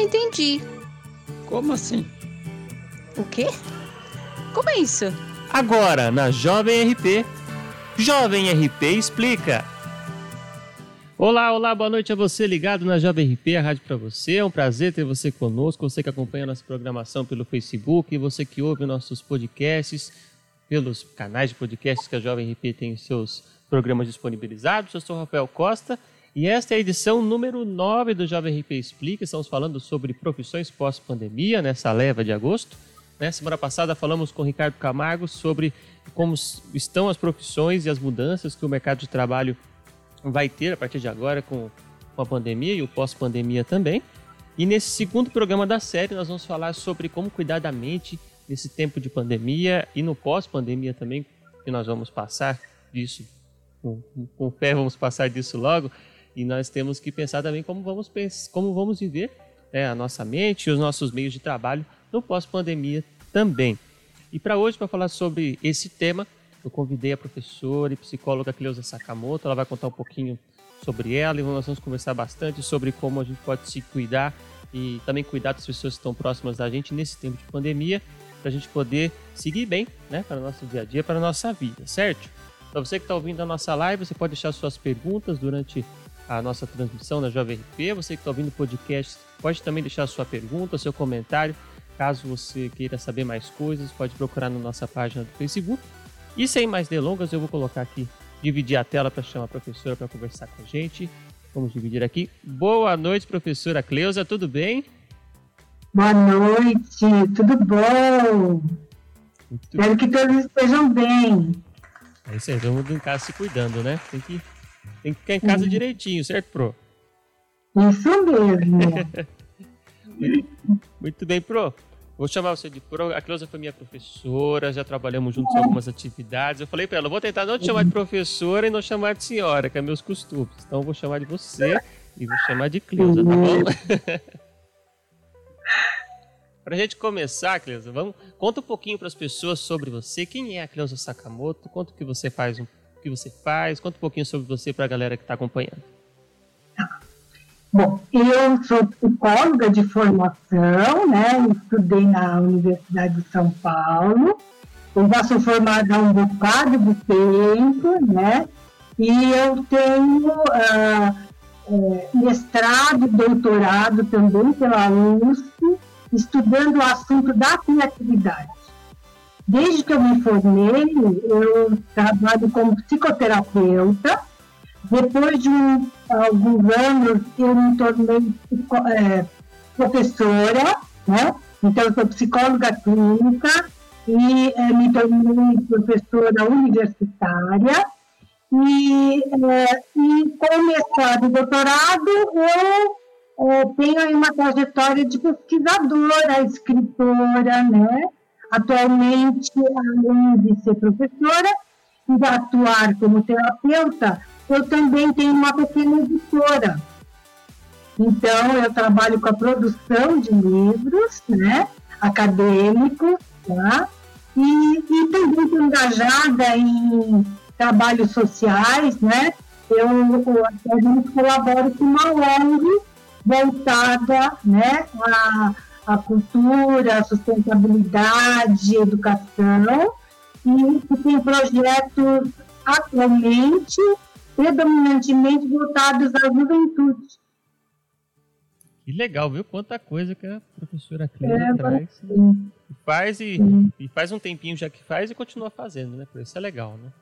não entendi. Como assim? O quê? Como é isso? Agora, na Jovem RP. Jovem RP explica. Olá, olá, boa noite a você ligado na Jovem RP, a rádio para você. É um prazer ter você conosco, você que acompanha a nossa programação pelo Facebook, você que ouve nossos podcasts pelos canais de podcasts que a Jovem RP tem os seus programas disponibilizados. Eu sou Rafael Costa e esta é a edição número 9 do Jovem RP Explica. Estamos falando sobre profissões pós-pandemia, nessa leva de agosto. Né? Semana passada falamos com o Ricardo Camargo sobre como estão as profissões e as mudanças que o mercado de trabalho vai ter a partir de agora com, com a pandemia e o pós-pandemia também. E nesse segundo programa da série, nós vamos falar sobre como cuidar da mente nesse tempo de pandemia e no pós-pandemia também, que nós vamos passar disso, com, com fé vamos passar disso logo. E nós temos que pensar também como vamos, como vamos viver né, a nossa mente e os nossos meios de trabalho no pós-pandemia também. E para hoje, para falar sobre esse tema, eu convidei a professora e psicóloga Cleusa Sakamoto. Ela vai contar um pouquinho sobre ela e nós vamos conversar bastante sobre como a gente pode se cuidar e também cuidar das pessoas que estão próximas da gente nesse tempo de pandemia, para a gente poder seguir bem, né, para o nosso dia a dia, para a nossa vida, certo? Para você que está ouvindo a nossa live, você pode deixar suas perguntas durante a nossa transmissão na Jovem RP. Você que está ouvindo o podcast, pode também deixar sua pergunta, seu comentário. Caso você queira saber mais coisas, pode procurar na nossa página do Facebook e sem mais delongas, eu vou colocar aqui, dividir a tela para chamar a professora para conversar com a gente. Vamos dividir aqui. Boa noite, professora Cleusa, tudo bem? Boa noite, tudo bom? Muito Espero que todos estejam bem. É isso aí, todo mundo em casa se cuidando, né? Tem que, tem que ficar em casa direitinho, certo, Pro? Isso mesmo. Muito bem, Pro. Vou chamar você de pro. A Cleusa foi minha professora, já trabalhamos juntos em algumas atividades. Eu falei para ela, vou tentar não te chamar de professora e não chamar de senhora, que é meus costumes. Então eu vou chamar de você e vou chamar de Cleusa, tá bom? Para a gente começar, Cleusa, vamos conta um pouquinho para as pessoas sobre você. Quem é a Cleusa Sakamoto? Conta o que você faz, o que você faz. Conta um pouquinho sobre você para a galera que está acompanhando. Bom, eu sou psicóloga de formação, né? Estudei na Universidade de São Paulo. Eu já sou formada há um bocado de tempo, né? E eu tenho uh, é, mestrado, doutorado também pela USP, estudando o assunto da criatividade. Desde que eu me formei, eu trabalho como psicoterapeuta depois de um, alguns anos, eu me tornei é, professora, né? Então, eu sou psicóloga clínica e é, me tornei professora universitária. E, é, e com mestrado e doutorado, eu é, tenho uma trajetória de pesquisadora, escritora, né? Atualmente, além de ser professora e de atuar como terapeuta, eu também tenho uma pequena editora. Então, eu trabalho com a produção de livros, né, acadêmicos, tá? E, e também estou engajada em trabalhos sociais, né? Eu, eu colaboro com uma ONG voltada, né, à, à cultura, à sustentabilidade, educação, e que tem projetos atualmente predominantemente voltados à juventude. Que legal, viu? Quanta coisa que a professora Clélia é, traz. Sim. Faz e, e, faz um tempinho já que faz e continua fazendo, né? Por isso é legal, né?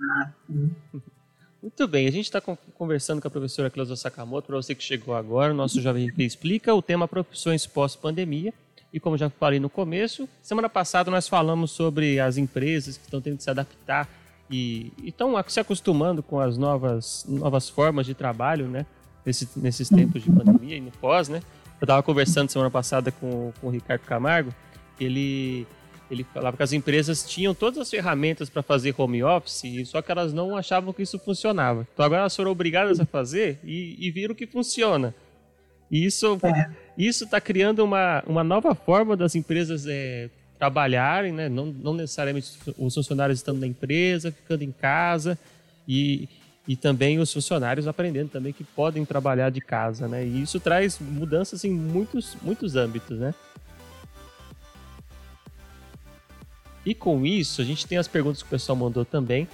Ah, sim. Muito bem, a gente está conversando com a professora Cleusa Sakamoto, para você que chegou agora, o nosso Jovem RP Explica, o tema profissões pós-pandemia. E como já falei no começo, semana passada nós falamos sobre as empresas que estão tendo que se adaptar e estão se acostumando com as novas, novas formas de trabalho, né? Nesse, nesses tempos de pandemia e no pós, né? Eu estava conversando semana passada com, com o Ricardo Camargo, ele, ele falava que as empresas tinham todas as ferramentas para fazer home office, só que elas não achavam que isso funcionava. Então agora elas foram obrigadas a fazer e, e viram que funciona. E isso é. isso está criando uma, uma nova forma das empresas é, trabalharem, né? não, não necessariamente os funcionários estando na empresa, ficando em casa. E, e também os funcionários aprendendo também que podem trabalhar de casa, né? E isso traz mudanças em muitos, muitos âmbitos, né? E com isso, a gente tem as perguntas que o pessoal mandou também.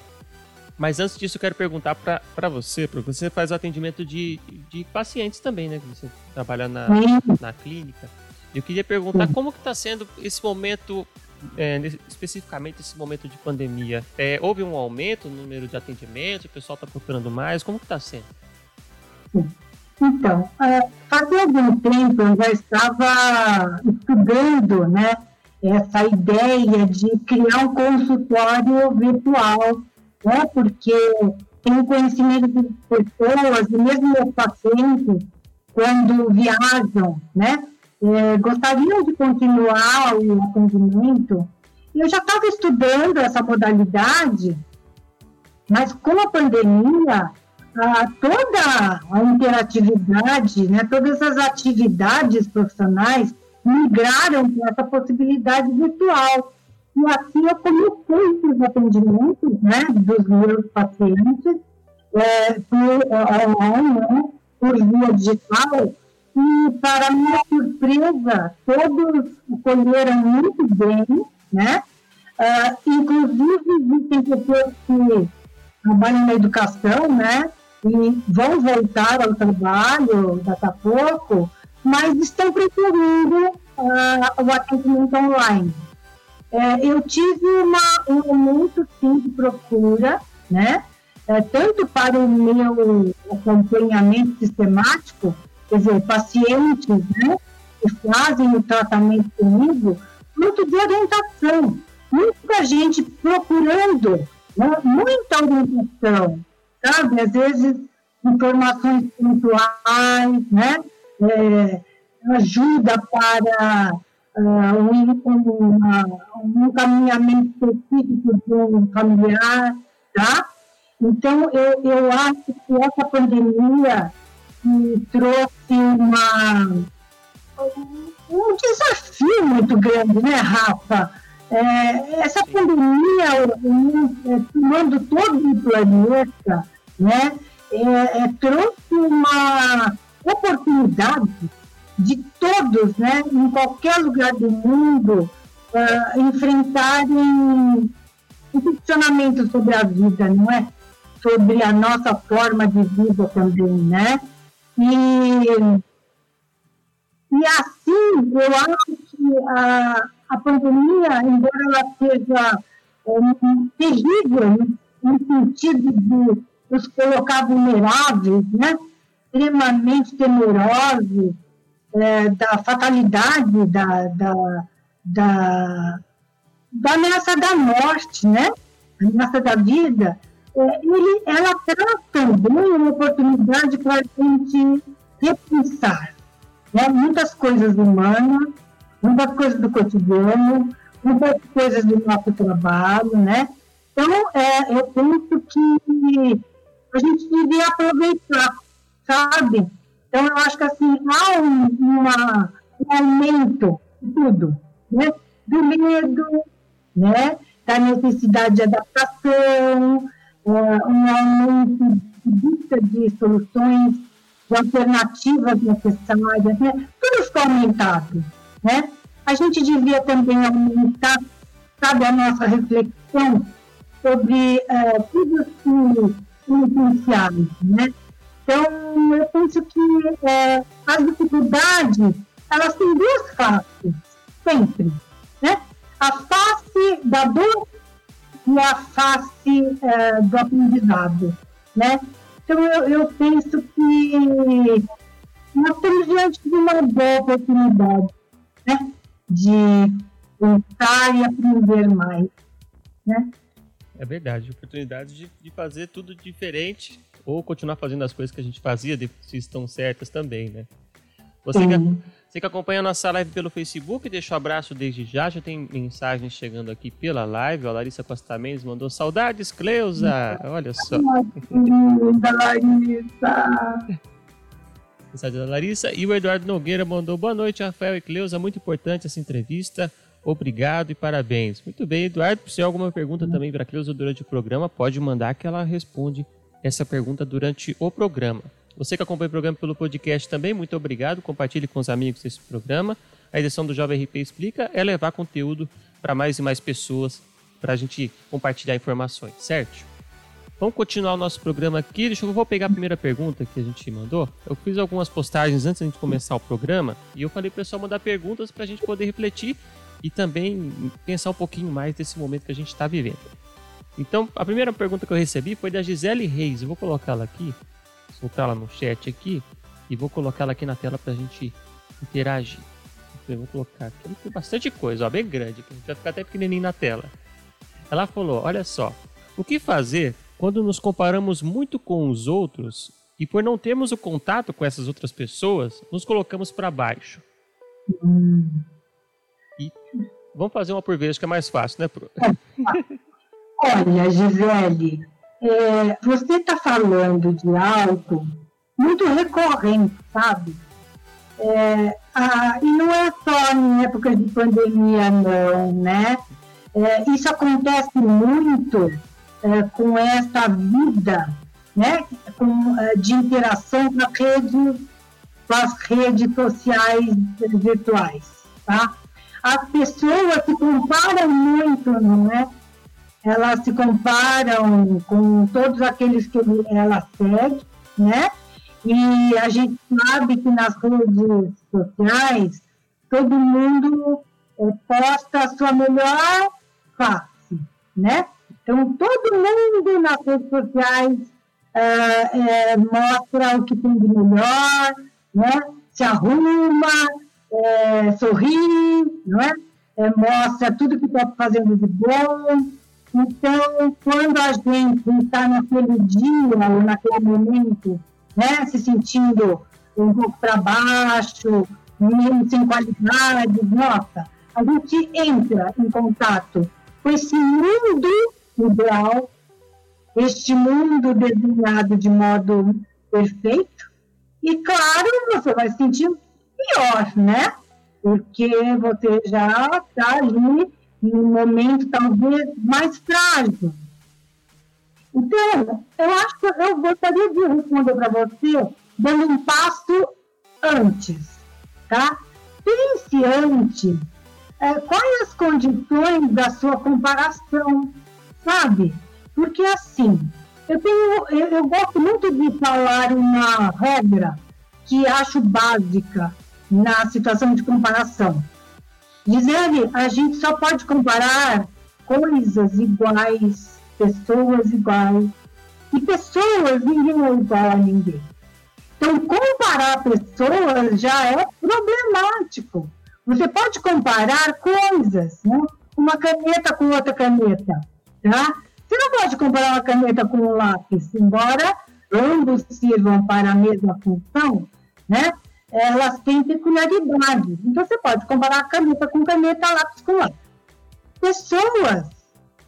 Mas antes disso, eu quero perguntar para você, porque você faz o atendimento de, de pacientes também, né? Você trabalha na, na clínica. Eu queria perguntar como que está sendo esse momento, é, especificamente esse momento de pandemia. É, houve um aumento no número de atendimentos? O pessoal está procurando mais? Como que está sendo? Então, é, faz algum tempo eu já estava estudando, né? Essa ideia de criar um consultório virtual né? porque tem conhecimento de pessoas, e mesmo os pacientes, quando viajam, né? É, gostariam de continuar o atendimento. Eu já estava estudando essa modalidade, mas com a pandemia, a, toda a interatividade, né, todas as atividades profissionais migraram para essa possibilidade virtual. E assim eu comecei os atendimentos né, dos meus pacientes é, por online, né, por via digital, e para minha surpresa, todos colheram muito bem, né? Uh, inclusive, existem pessoas que trabalham na educação, né? E vão voltar ao trabalho daqui a pouco, mas estão preferindo uh, o atendimento online. É, eu tive uma, um aumento, sim, de procura, né? É, tanto para o meu acompanhamento sistemático, quer dizer, pacientes né, que fazem o tratamento comigo, quanto de orientação. Muita gente procurando né, muita orientação, sabe? Às vezes, informações pontuais, né? É, ajuda para uh, um, um, um encaminhamento específico de um familiar, tá? Então, eu, eu acho que essa pandemia trouxe uma, um desafio muito grande, né, Rafa? É, essa pandemia, é, tomando todo o planeta, né, é, é, trouxe uma oportunidade de todos, né, em qualquer lugar do mundo, uh, enfrentarem um questionamento sobre a vida, não é? Sobre a nossa forma de vida também, né? E, e assim, eu acho que a, a pandemia, embora ela seja um, terrível no sentido de nos colocar vulneráveis, né? Extremamente temerosos, é, da fatalidade, da, da, da, da, ameaça da morte, né? A ameaça da vida, é, ele, ela traz também uma oportunidade para a gente repensar né? muitas coisas humanas, muitas coisas do cotidiano, muitas coisas do nosso trabalho, né? Então, é, eu penso que a gente devia aproveitar, sabe? Então, eu acho que assim, há um, uma, um aumento de tudo, né? do medo, né? da necessidade de adaptação, é, um aumento de busca de soluções, de alternativas necessárias, né? tudo ficou aumentado. Né? A gente devia também aumentar, sabe, a nossa reflexão sobre é, tudo que influenciáveis, né? Então, eu penso que é, as dificuldades, elas têm duas faces, sempre. Né? A face da dor e a face é, do aprendizado. Né? Então, eu, eu penso que nós estamos diante de uma boa oportunidade né? de pensar e aprender mais. Né? É verdade, oportunidade de, de fazer tudo diferente ou continuar fazendo as coisas que a gente fazia, se estão certas também, né? Você que, você que acompanha a nossa live pelo Facebook, deixa um abraço desde já. Já tem mensagens chegando aqui pela live. A Larissa Costa Mendes mandou saudades, Cleusa. Olha só. Linda, Larissa. Mensagem da Larissa. E o Eduardo Nogueira mandou boa noite, Rafael e Cleusa. Muito importante essa entrevista. Obrigado e parabéns. Muito bem, Eduardo. Se tiver alguma pergunta também para a Cleusa durante o programa, pode mandar que ela responde essa pergunta durante o programa. Você que acompanha o programa pelo podcast também, muito obrigado. Compartilhe com os amigos esse programa. A edição do Jovem RP Explica é levar conteúdo para mais e mais pessoas para a gente compartilhar informações, certo? Vamos continuar o nosso programa aqui. Deixa eu vou pegar a primeira pergunta que a gente mandou. Eu fiz algumas postagens antes de gente começar o programa e eu falei para o pessoal mandar perguntas para a gente poder refletir e também pensar um pouquinho mais desse momento que a gente está vivendo. Então, a primeira pergunta que eu recebi foi da Gisele Reis. Eu vou colocá-la aqui soltar ela no chat aqui e vou colocar ela aqui na tela para a gente interagir. Eu vou colocar aqui, tem bastante coisa, ó, bem grande, que vai ficar até pequenininho na tela. Ela falou: Olha só, o que fazer quando nos comparamos muito com os outros e por não termos o contato com essas outras pessoas, nos colocamos para baixo? Hum. E vamos fazer uma por vez que é mais fácil, né, Pro? Olha, Gisele, é, você está falando de algo muito recorrente, sabe? É, a, e não é só em época de pandemia, não, né? É, isso acontece muito é, com essa vida né? com, é, de interação com, rede, com as redes sociais virtuais, tá? As pessoas se comparam muito, não é? Elas se comparam com todos aqueles que ela segue, né? E a gente sabe que nas redes sociais todo mundo é, posta a sua melhor face, né? Então todo mundo nas redes sociais é, é, mostra o que tem de melhor, né? Se arruma, é, sorri, não é? é mostra tudo que está fazendo de bom, então, quando a gente está naquele dia ou naquele momento, né, se sentindo um pouco para baixo, sem qualidade, nossa, a gente entra em contato com esse mundo ideal, este mundo desenhado de modo perfeito, e claro, você vai sentir pior, né? Porque você já está ali num momento talvez mais frágil. Então, eu acho que eu gostaria de responder para você dando um passo antes, tá? Pense antes é, quais as condições da sua comparação, sabe? Porque assim, eu tenho, eu, eu gosto muito de falar uma regra que acho básica na situação de comparação Gisele, a gente só pode comparar coisas iguais, pessoas iguais. E pessoas, ninguém é igual a ninguém. Então, comparar pessoas já é problemático. Você pode comparar coisas, né? uma caneta com outra caneta, tá? Você não pode comparar uma caneta com um lápis, embora ambos sirvam para a mesma função, né? Elas têm peculiaridades. Então, você pode comparar caneta com caneta, lápis com lápis. Pessoas,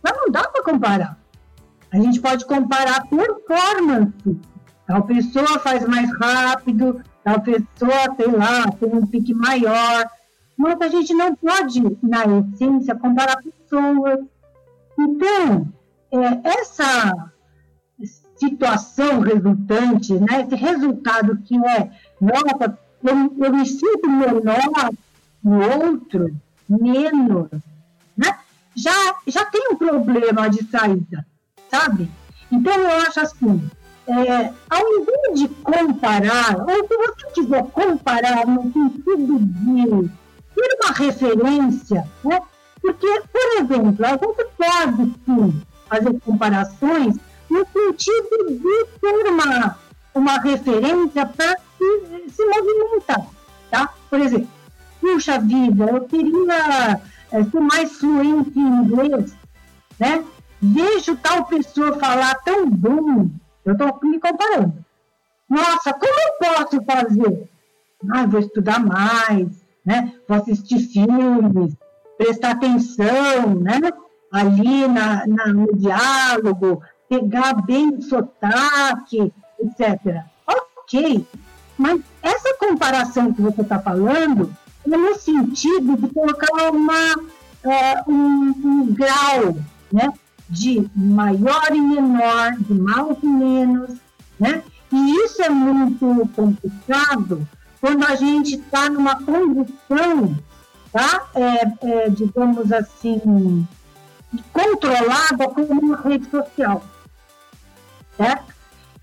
mas não dá para comparar. A gente pode comparar performance. Tal pessoa faz mais rápido, tal pessoa, sei lá, tem um pique maior. Mas a gente não pode, na essência, comparar pessoas. Então, é, essa situação resultante, né, esse resultado que é, nossa, eu, eu me sinto menor no outro, menos, né? Já, já tem um problema de saída, sabe? Então, eu acho assim, é, ao invés de comparar, ou se você quiser comparar no sentido de ter uma referência, né? Porque, por exemplo, a gente pode sim fazer comparações no sentido de ter uma, uma referência para se, se movimentar, tá? Por exemplo, puxa vida, eu queria é, ser mais fluente em inglês, né? Vejo tal pessoa falar tão bom, eu estou me comparando. Nossa, como eu posso fazer? Ah, vou estudar mais, né? Vou assistir filmes, prestar atenção, né? Ali na, na, no diálogo, pegar bem o sotaque, etc. Ok, mas essa comparação que você está falando é no sentido de colocar uma, uh, um, um, grau, né? de maior e menor, de mais e menos, né? E isso é muito complicado quando a gente está numa condição, tá? É, é, digamos assim, controlada como uma rede social, certo?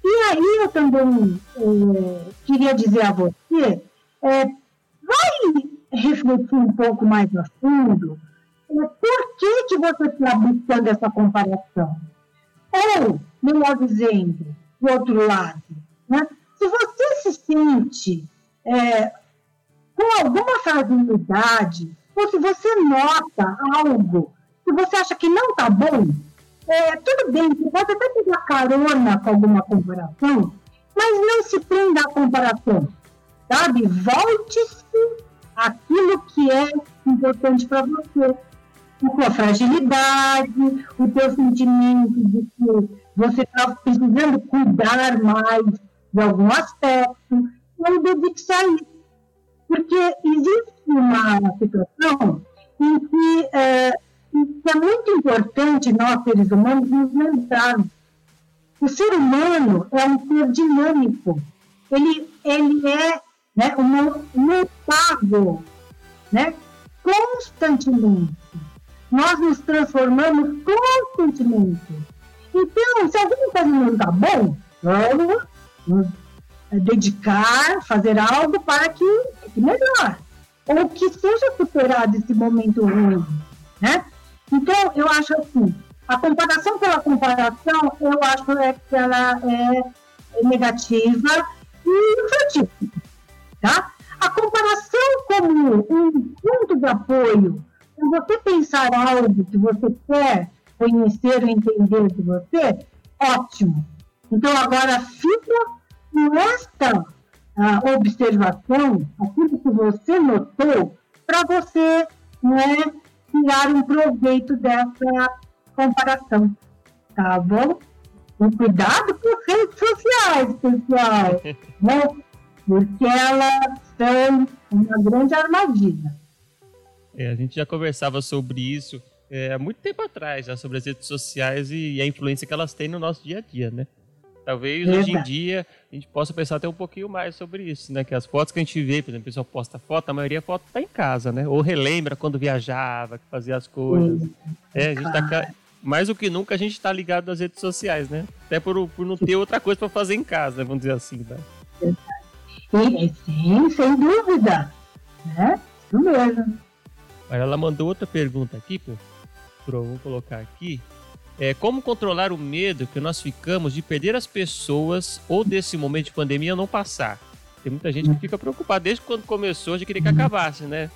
E aí eu também é, queria dizer a você, é, vai refletir um pouco mais a fundo é, por que, que você está buscando essa comparação. Ou, melhor dizendo, do outro lado, né? se você se sente é, com alguma fragilidade, ou se você nota algo que você acha que não está bom, é, tudo bem, você pode até pegar carona com alguma comparação, mas não se prenda à comparação, sabe? Volte-se àquilo que é importante para você. A sua fragilidade, o teu sentimento de que você está precisando cuidar mais de algum aspecto, não dedique-se a isso. Porque existe uma situação em que é, é muito importante nós, seres humanos, nos lembrarmos. O ser humano é um ser dinâmico. Ele, ele é né, mutável, né, constantemente. Nós nos transformamos constantemente. Então, se alguma coisa não está bom, vamos nos dedicar, fazer algo para que fique melhor. Ou que seja superado esse momento ruim. Né? Então, eu acho assim, a comparação pela comparação, eu acho é que ela é negativa e infantil, tá? A comparação como um ponto de apoio, se você pensar algo que você quer conhecer ou entender de você, ótimo. Então, agora fica com esta uh, observação, aquilo que você notou, para você né, tirar um proveito dessa comparação, tá bom? E cuidado com as redes sociais, pessoal, né? porque elas são uma grande armadilha. É, a gente já conversava sobre isso é, há muito tempo atrás, já sobre as redes sociais e, e a influência que elas têm no nosso dia a dia, né? Talvez hoje em dia a gente possa pensar até um pouquinho mais sobre isso, né? Que as fotos que a gente vê, por exemplo, o pessoal posta foto, a maioria a foto está em casa, né? Ou relembra quando viajava, que fazia as coisas. É, a gente tá mais do que nunca a gente está ligado nas redes sociais, né? Até por, por não ter outra coisa para fazer em casa, né? vamos dizer assim, né? Sim, sim, sem dúvida, né? Isso mesmo. Mas ela mandou outra pergunta aqui, pô. Vou colocar aqui é, como controlar o medo que nós ficamos de perder as pessoas ou desse momento de pandemia não passar? Tem muita gente que fica preocupada desde quando começou de querer que acabasse, né?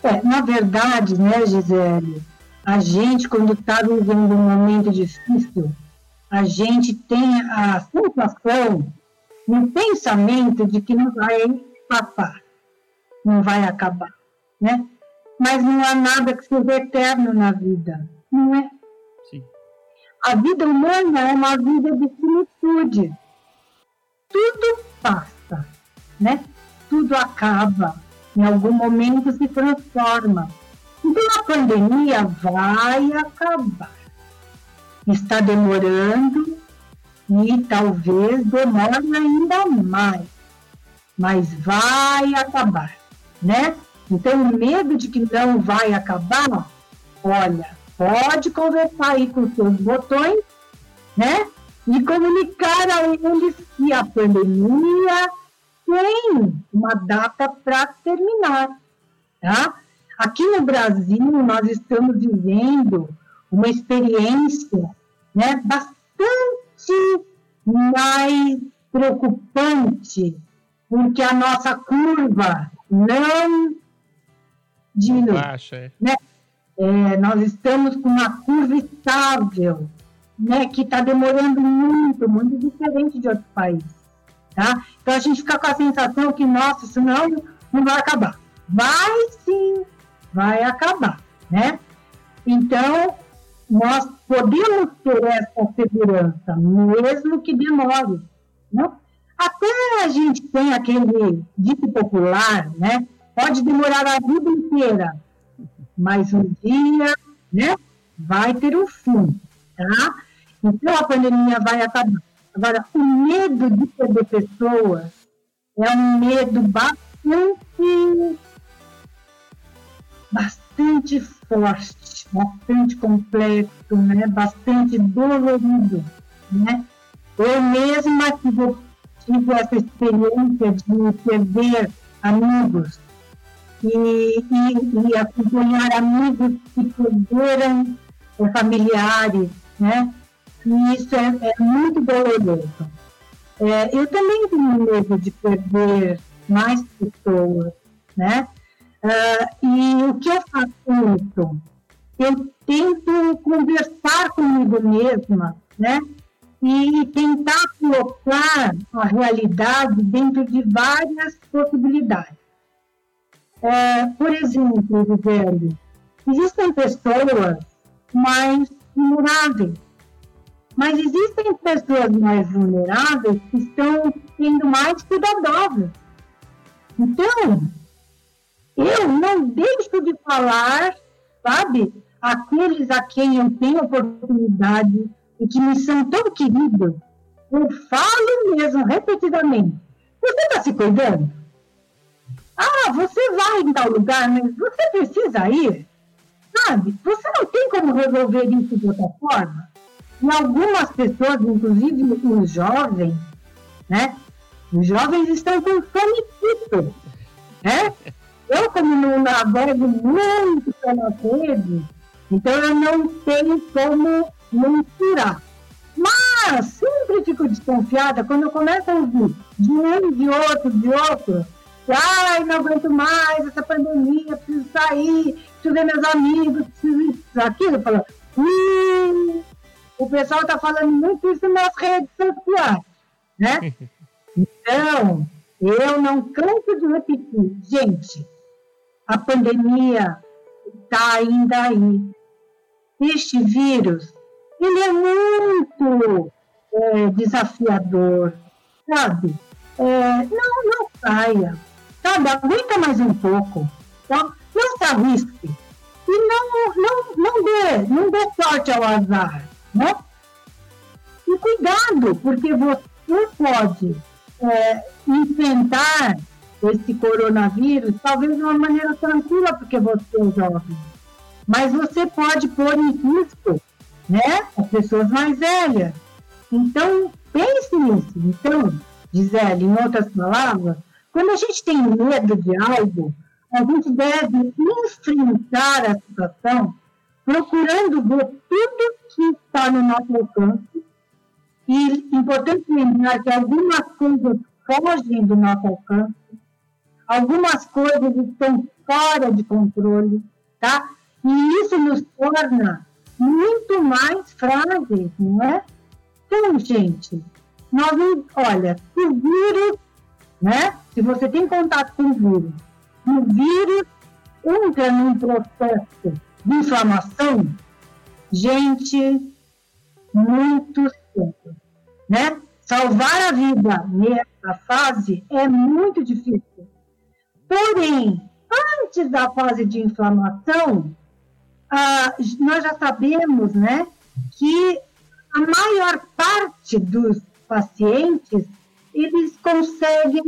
É, na verdade, né, Gisele, a gente, quando está vivendo um momento difícil, a gente tem a sensação, o pensamento de que não vai passar, não vai acabar, né? Mas não há nada que seja eterno na vida não é? Sim. A vida humana é uma vida de finitude. Tudo passa, né? Tudo acaba. Em algum momento se transforma. Então a pandemia vai acabar. Está demorando e talvez demore ainda mais, mas vai acabar, né? Então o medo de que não vai acabar, olha, pode conversar aí com seus botões, né? E comunicar a eles que a pandemia tem uma data para terminar, tá? Aqui no Brasil, nós estamos vivendo uma experiência né, bastante mais preocupante, porque a nossa curva não diminui. Baixa, é. né? É, nós estamos com uma curva estável, né, que está demorando muito, muito diferente de outros países. Tá? Então a gente fica com a sensação que, nossa, isso não, não vai acabar. Vai sim, vai acabar. Né? Então, nós podemos ter essa segurança, mesmo que demore. Né? Até a gente tem aquele dito popular, né? pode demorar a vida inteira, mais um dia, né? vai ter um fim, tá? Então a pandemia vai acabar. Agora, o medo de perder pessoas é um medo bastante, bastante forte, bastante complexo, né? bastante dolorido. Né? Eu mesma tive, tive essa experiência de perder amigos e, e, e acompanhar amigos que perderam familiares, né? E isso é, é muito doloroso. É, eu também tenho medo de perder mais pessoas, né? Uh, e o que eu faço isso? Eu tento conversar comigo mesma, né? E tentar colocar a realidade dentro de várias possibilidades. É, por exemplo, Gisele, existem pessoas mais vulneráveis, mas existem pessoas mais vulneráveis que estão sendo mais cuidadosas. Então, eu não deixo de falar, sabe, aqueles a quem eu tenho oportunidade e que me são tão queridos. Eu falo mesmo, repetidamente. Você está se cuidando? Ah, você vai em tal lugar, mas você precisa ir? Sabe? Você não tem como resolver isso de outra forma? E algumas pessoas, inclusive os jovens, né? Os jovens estão com fome né? Eu, como não navego muito pela rede, então eu não tenho como mensurar. Mas sempre fico desconfiada quando eu começo a ouvir de um, de outro, de outro. Ai, não aguento mais essa pandemia, preciso sair, preciso ver meus amigos, preciso isso, aquilo. Eu falo, hum, o pessoal está falando muito isso nas redes sociais, né? Então, eu não canso de repetir. Gente, a pandemia está ainda aí. Este vírus, ele é muito é, desafiador, sabe? É, não, não saia, sabe? Aguenta mais um pouco, tá? não se arrisque. E não, não, não, dê, não dê sorte ao azar né? E cuidado, porque você pode é, enfrentar esse coronavírus, talvez de uma maneira tranquila, porque você é jovem. Mas você pode pôr em risco né, as pessoas mais velhas. Então, pense nisso. Então, Gisele, em outras palavras, quando a gente tem medo de algo, a gente deve enfrentar a situação procurando ver tudo que está no nosso alcance. E importante lembrar que algumas coisas fogem do nosso alcance, algumas coisas estão fora de controle, tá? E isso nos torna muito mais frágeis, não é? Então, gente, nós, olha, se o vírus, né? Se você tem contato com o vírus, o vírus entra num processo de inflamação, gente, muito cedo, né? Salvar a vida nessa fase é muito difícil. Porém, antes da fase de inflamação, ah, nós já sabemos, né, que a maior parte dos pacientes eles conseguem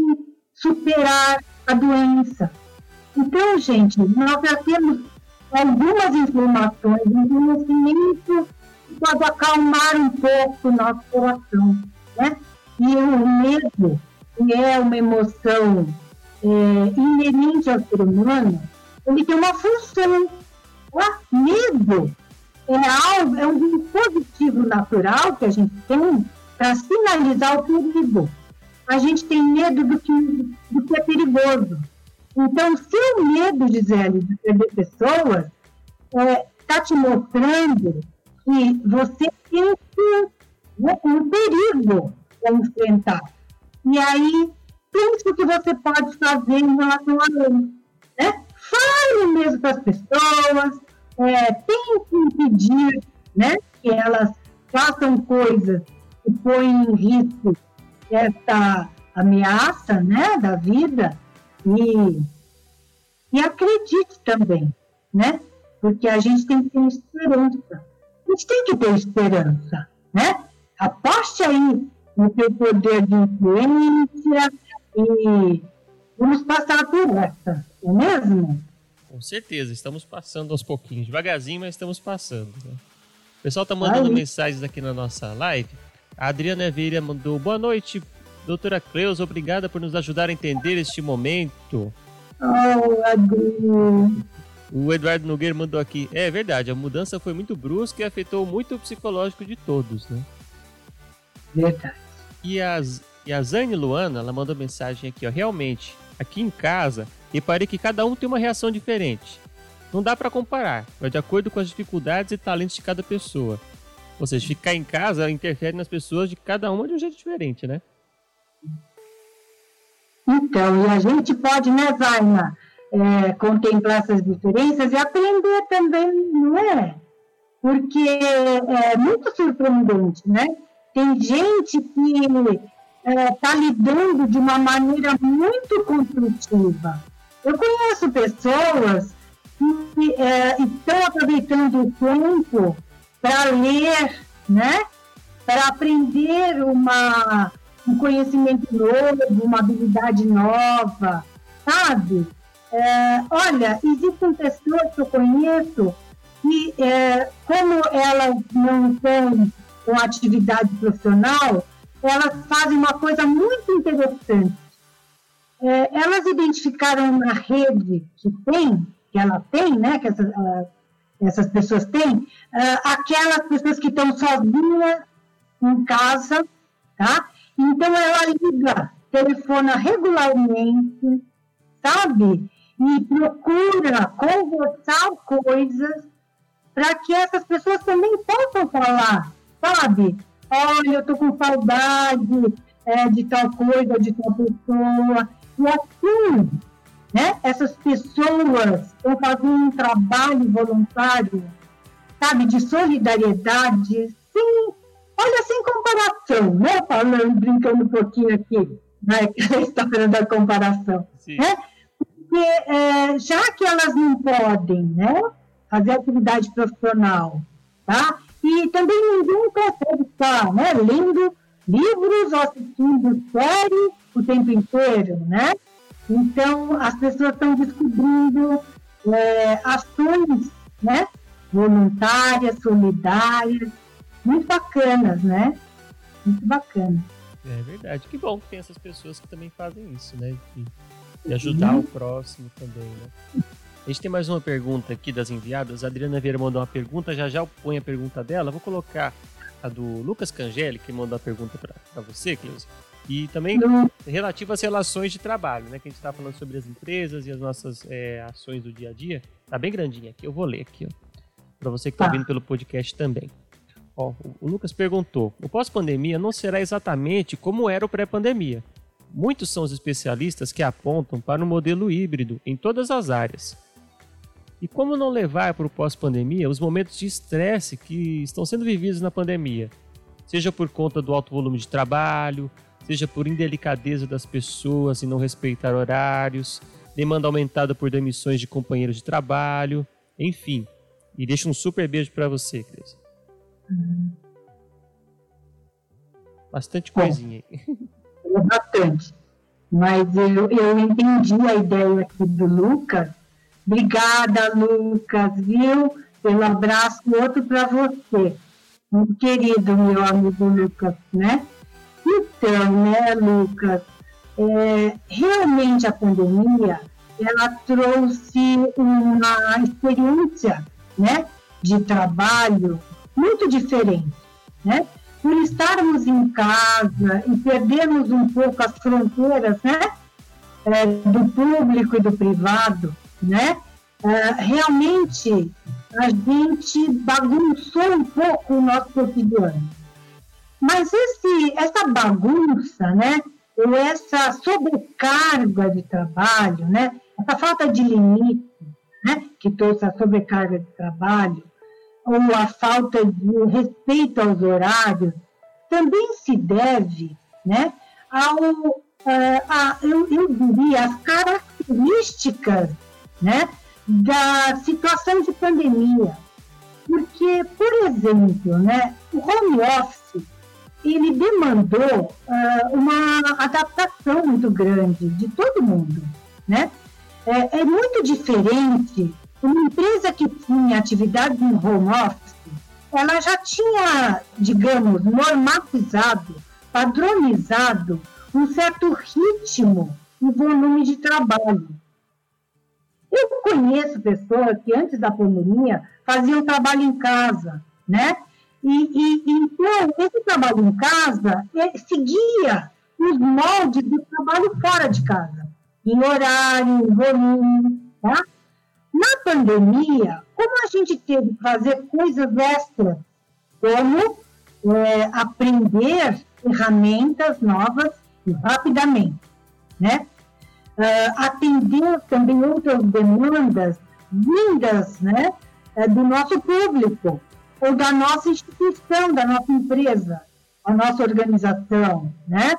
superar a doença. Então, gente, nós já temos algumas então assim, isso pode acalmar um pouco o nosso coração, né? E o medo, que é uma emoção é, inerente ao ser humano, ele tem uma função. O medo é algo, é um dispositivo natural que a gente tem para sinalizar o perigo. A gente tem medo do que, do que é perigoso. Então, o medo, Gisele, de perder pessoas está é, tá te mostrando que você tem né, um perigo a enfrentar. E aí, pense o que você pode fazer em relação a ele. Né? Fale mesmo para as pessoas, é, tente impedir né, que elas façam coisas que põem em risco essa ameaça né, da vida, e, e acredite também, né? porque a gente tem que ter esperança. A gente tem que ter esperança, né? Aposte aí no teu poder de influência e vamos passar por essa, não é mesmo? Com certeza, estamos passando aos pouquinhos, devagarzinho, mas estamos passando. Né? O pessoal está mandando aí. mensagens aqui na nossa live. A Adriana Vieira mandou boa noite, doutora Cleus, obrigada por nos ajudar a entender este momento. Oh, Adriana. O Eduardo Nogueira mandou aqui. É verdade, a mudança foi muito brusca e afetou muito o psicológico de todos, né? Verdade. E, as, e a Zane Luana, ela mandou mensagem aqui, ó. Realmente, aqui em casa, reparei que cada um tem uma reação diferente. Não dá para comparar, vai de acordo com as dificuldades e talentos de cada pessoa. Ou seja, ficar em casa interfere nas pessoas de cada uma de um jeito diferente, né? Então, e a gente pode, né, Zaina, é, contemplar essas diferenças e aprender também, não é? Porque é muito surpreendente, né? Tem gente que está é, tá lidando de uma maneira muito construtiva. Eu conheço pessoas que é, estão aproveitando o tempo para ler, né? Para aprender uma, um conhecimento novo, uma habilidade nova, sabe? É, olha, existem pessoas que eu conheço que, é, como elas não têm uma atividade profissional, elas fazem uma coisa muito interessante. É, elas identificaram na rede que tem, que ela tem, né, que essas, essas pessoas têm, é, aquelas pessoas que estão sozinhas em casa, tá? Então ela liga, telefona regularmente, sabe? E procura conversar coisas para que essas pessoas também possam falar, sabe? Olha, eu tô com saudade é, de tal coisa, de tal pessoa. E assim, né? Essas pessoas estão fazendo um trabalho voluntário, sabe, de solidariedade, sim, olha, sem comparação, né? Falando, brincando um pouquinho aqui, né? A história da comparação, sim. né? Porque é, já que elas não podem, né? Fazer atividade profissional, tá? E também ninguém consegue estar, né? Lendo livros ou assistindo séries o tempo inteiro, né? Então, as pessoas estão descobrindo é, ações né, voluntárias, solidárias, muito bacanas, né? Muito bacana. É verdade. Que bom que tem essas pessoas que também fazem isso, né? De, de ajudar uhum. o próximo também, né? A gente tem mais uma pergunta aqui das enviadas. A Adriana Vieira mandou uma pergunta, já já põe a pergunta dela. Vou colocar a do Lucas Cangeli, que mandou a pergunta para você, Cleusa. E também relativo às relações de trabalho, né? Que a gente está falando sobre as empresas e as nossas é, ações do dia a dia. Tá bem grandinha aqui, eu vou ler aqui, ó. Para você que está tá. vindo pelo podcast também. Ó, o Lucas perguntou: o pós-pandemia não será exatamente como era o pré-pandemia. Muitos são os especialistas que apontam para um modelo híbrido em todas as áreas. E como não levar para o pós-pandemia os momentos de estresse que estão sendo vividos na pandemia? Seja por conta do alto volume de trabalho, seja por indelicadeza das pessoas em não respeitar horários, demanda aumentada por demissões de companheiros de trabalho, enfim. E deixa um super beijo para você, Cris. Bastante coisinha aí. É bastante. Mas eu, eu entendi a ideia aqui do Lucas. Obrigada, Lucas, viu? Pelo abraço, outro para você. Muito querido, meu amigo Lucas, né? Então, né, Lucas, é, realmente a pandemia ela trouxe uma experiência, né, de trabalho muito diferente, né? Por estarmos em casa e perdermos um pouco as fronteiras, né, é, do público e do privado, né? É, realmente a gente bagunçou um pouco o nosso cotidiano. Mas esse, essa bagunça, né, ou essa sobrecarga de trabalho, né, essa falta de limite, né, que trouxe a sobrecarga de trabalho, ou a falta de respeito aos horários, também se deve né, ao, uh, a, eu, eu diria, as características né, da situação de pandemia. Porque, por exemplo, né, o home office ele demandou uh, uma adaptação muito grande de todo mundo, né? É, é, muito diferente uma empresa que tinha atividade em home office, ela já tinha, digamos, normatizado, padronizado um certo ritmo e volume de trabalho. Eu conheço pessoas que antes da pandemia faziam trabalho em casa, né? E, e, então, esse trabalho em casa é, seguia os moldes do trabalho fora de casa, em horário, em volume. Tá? Na pandemia, como a gente teve que fazer coisas extras, como é, aprender ferramentas novas rapidamente, né? Uh, atender também outras demandas vindas né, é, do nosso público ou da nossa instituição, da nossa empresa, a nossa organização, né?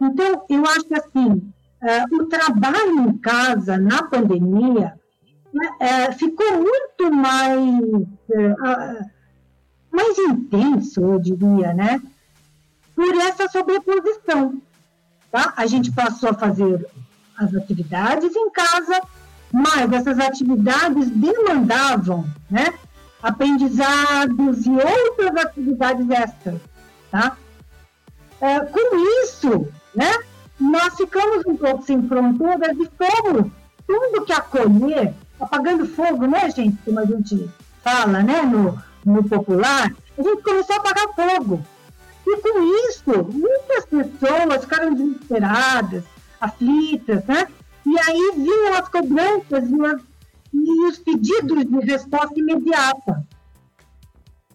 Então, eu acho que, assim, uh, o trabalho em casa, na pandemia, uh, ficou muito mais, uh, mais intenso, eu diria, né? Por essa sobreposição, tá? A gente passou a fazer as atividades em casa, mas essas atividades demandavam, né? Aprendizados e outras atividades extras, tá? É, com isso, né, nós ficamos um pouco sem fronteiras e fomos tudo que acolher, apagando fogo, né, gente, como a gente fala, né, no, no popular, a gente começou a apagar fogo. E com isso, muitas pessoas ficaram desesperadas, aflitas, né? E aí vinham as cobranças e as e os pedidos de resposta imediata.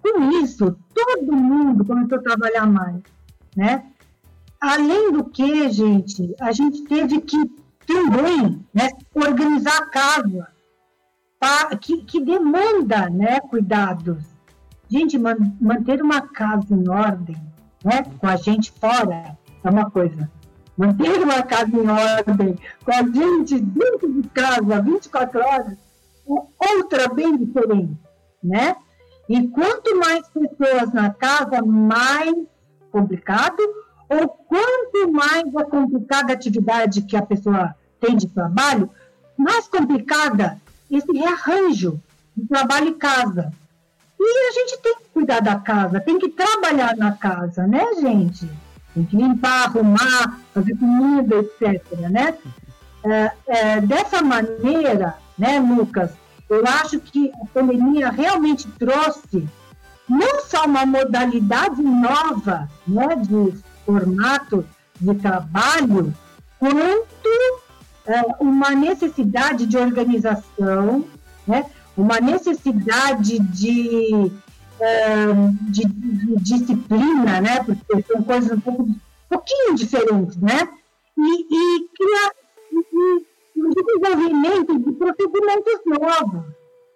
Com isso, todo mundo começou a trabalhar mais, né? Além do que, gente, a gente teve que também né, organizar a casa, tá? que, que demanda né, cuidados. Gente, man, manter uma casa em ordem, né, com a gente fora, é uma coisa. Manter uma casa em ordem, com a gente dentro de casa, 24 horas, outra bem diferente, né? E quanto mais pessoas na casa, mais complicado, ou quanto mais a complicada atividade que a pessoa tem de trabalho, mais complicada esse rearranjo de trabalho e casa. E a gente tem que cuidar da casa, tem que trabalhar na casa, né, gente? Tem que limpar, arrumar, fazer comida, etc. Né? É, é, dessa maneira, né, Lucas? Eu acho que a pandemia realmente trouxe não só uma modalidade nova né, de formato de trabalho, quanto é, uma necessidade de organização, né, uma necessidade de, é, de, de, disciplina, né, porque são coisas um, pouco, um pouquinho diferentes, né, e, e criar, e, no desenvolvimento de procedimentos novos,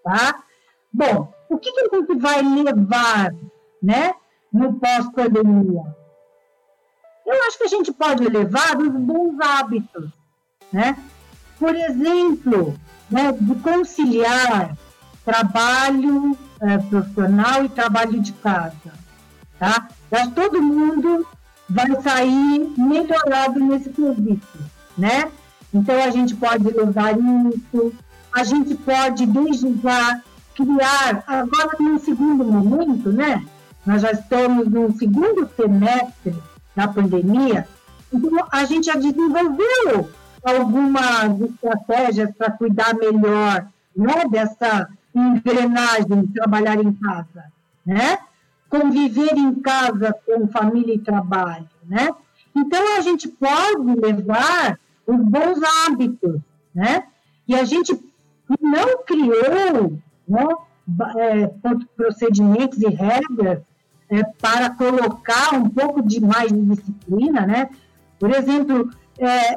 tá? Bom, o que, que a gente vai levar, né, no pós-pandemia? Eu acho que a gente pode levar os bons hábitos, né? Por exemplo, né, de conciliar trabalho é, profissional e trabalho de casa, tá? Mas todo mundo vai sair melhorado nesse quesito, né? Então, a gente pode usar isso, a gente pode, desde já, criar, agora num segundo momento, né? Nós já estamos no segundo semestre da pandemia, então a gente já desenvolveu algumas estratégias para cuidar melhor né, dessa engrenagem de trabalhar em casa, né? Conviver em casa com família e trabalho, né? Então a gente pode levar os bons hábitos, né? E a gente não criou né, é, procedimentos e regras é, para colocar um pouco de mais de disciplina, né? Por exemplo, é,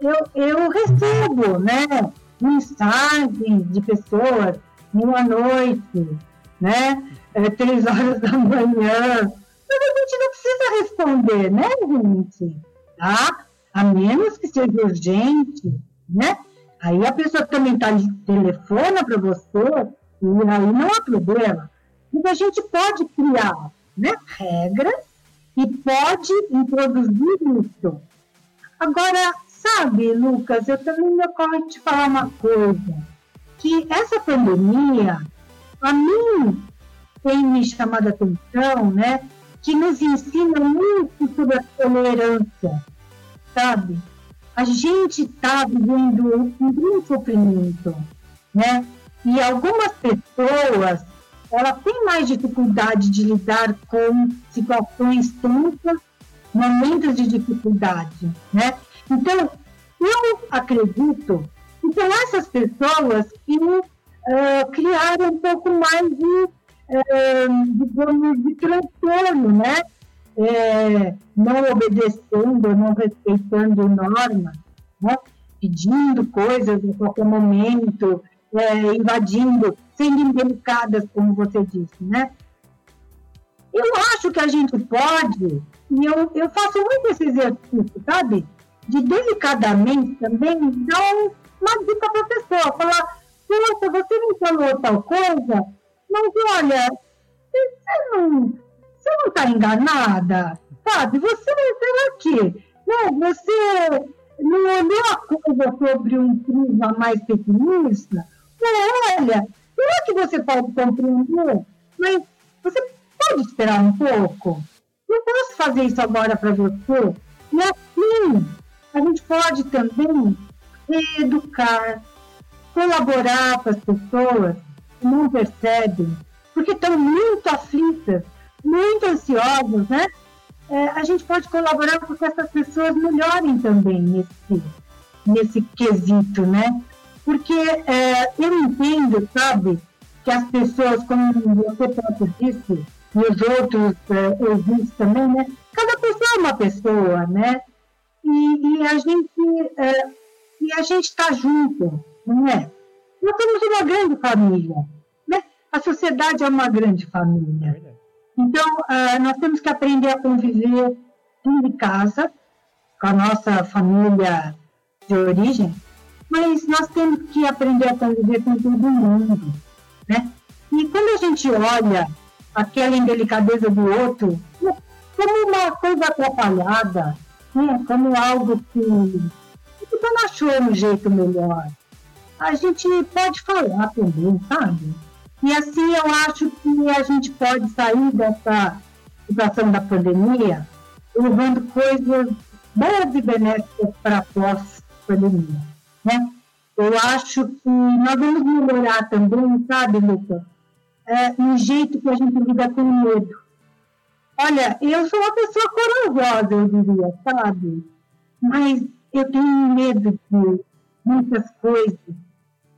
eu, eu recebo, né, mensagens de pessoas uma noite, né, é, três horas da manhã, mas a gente não precisa responder, né, gente? Tá? A menos que seja urgente, né? Aí a pessoa também tá, telefona para você e aí não há problema. Mas a gente pode criar né, regras e pode introduzir isso. Agora, sabe, Lucas, eu também me ocorre te falar uma coisa, que essa pandemia, a mim, tem me chamado a atenção, né, que nos ensina muito sobre a tolerância, sabe? A gente está vivendo um grande sofrimento, né? E algumas pessoas, elas têm mais dificuldade de lidar com situações tensas, momentos de dificuldade, né? Então, eu acredito que são essas pessoas que uh, criaram um pouco mais de, uh, digamos, de transtorno, né? É, não obedecendo, não respeitando normas, né? pedindo coisas a qualquer momento, é, invadindo, sendo indelicadas, como você disse, né? Eu acho que a gente pode, e eu, eu faço muito esse exercício, sabe? de delicadamente também dar uma dica para a pessoa, falar, poxa, você me falou tal coisa, mas olha, você não você não está enganada, sabe? Você será que não, você não olhou a coisa sobre um prisma mais pessimista? olha, será que você pode compreender? Mas você pode esperar um pouco? Eu posso fazer isso agora para você? E assim, a gente pode também educar, colaborar com as pessoas que não percebem, porque estão muito aflitas, muito ansiosas, né? É, a gente pode colaborar para que essas pessoas melhorem também nesse, nesse quesito, né? Porque é, eu entendo, sabe, que as pessoas, como você próprio disse, e os outros é, ouvintes também, né? Cada pessoa é uma pessoa, né? e, e a gente é, e a gente está junto, não é? Nós somos uma grande família, né? A sociedade é uma grande família. Então, uh, nós temos que aprender a conviver em casa, com a nossa família de origem, mas nós temos que aprender a conviver com todo mundo, né? E quando a gente olha aquela indelicadeza do outro como uma coisa atrapalhada, né, como algo que, que não achou um jeito melhor. A gente pode falar também, sabe? E assim eu acho que a gente pode sair dessa situação da pandemia levando coisas boas e benéficas para pós-pandemia, né? Eu acho que nós vamos melhorar também, sabe, Lucas? É, um jeito que a gente lida com o medo. Olha, eu sou uma pessoa corajosa, eu diria, sabe? Mas eu tenho medo de muitas coisas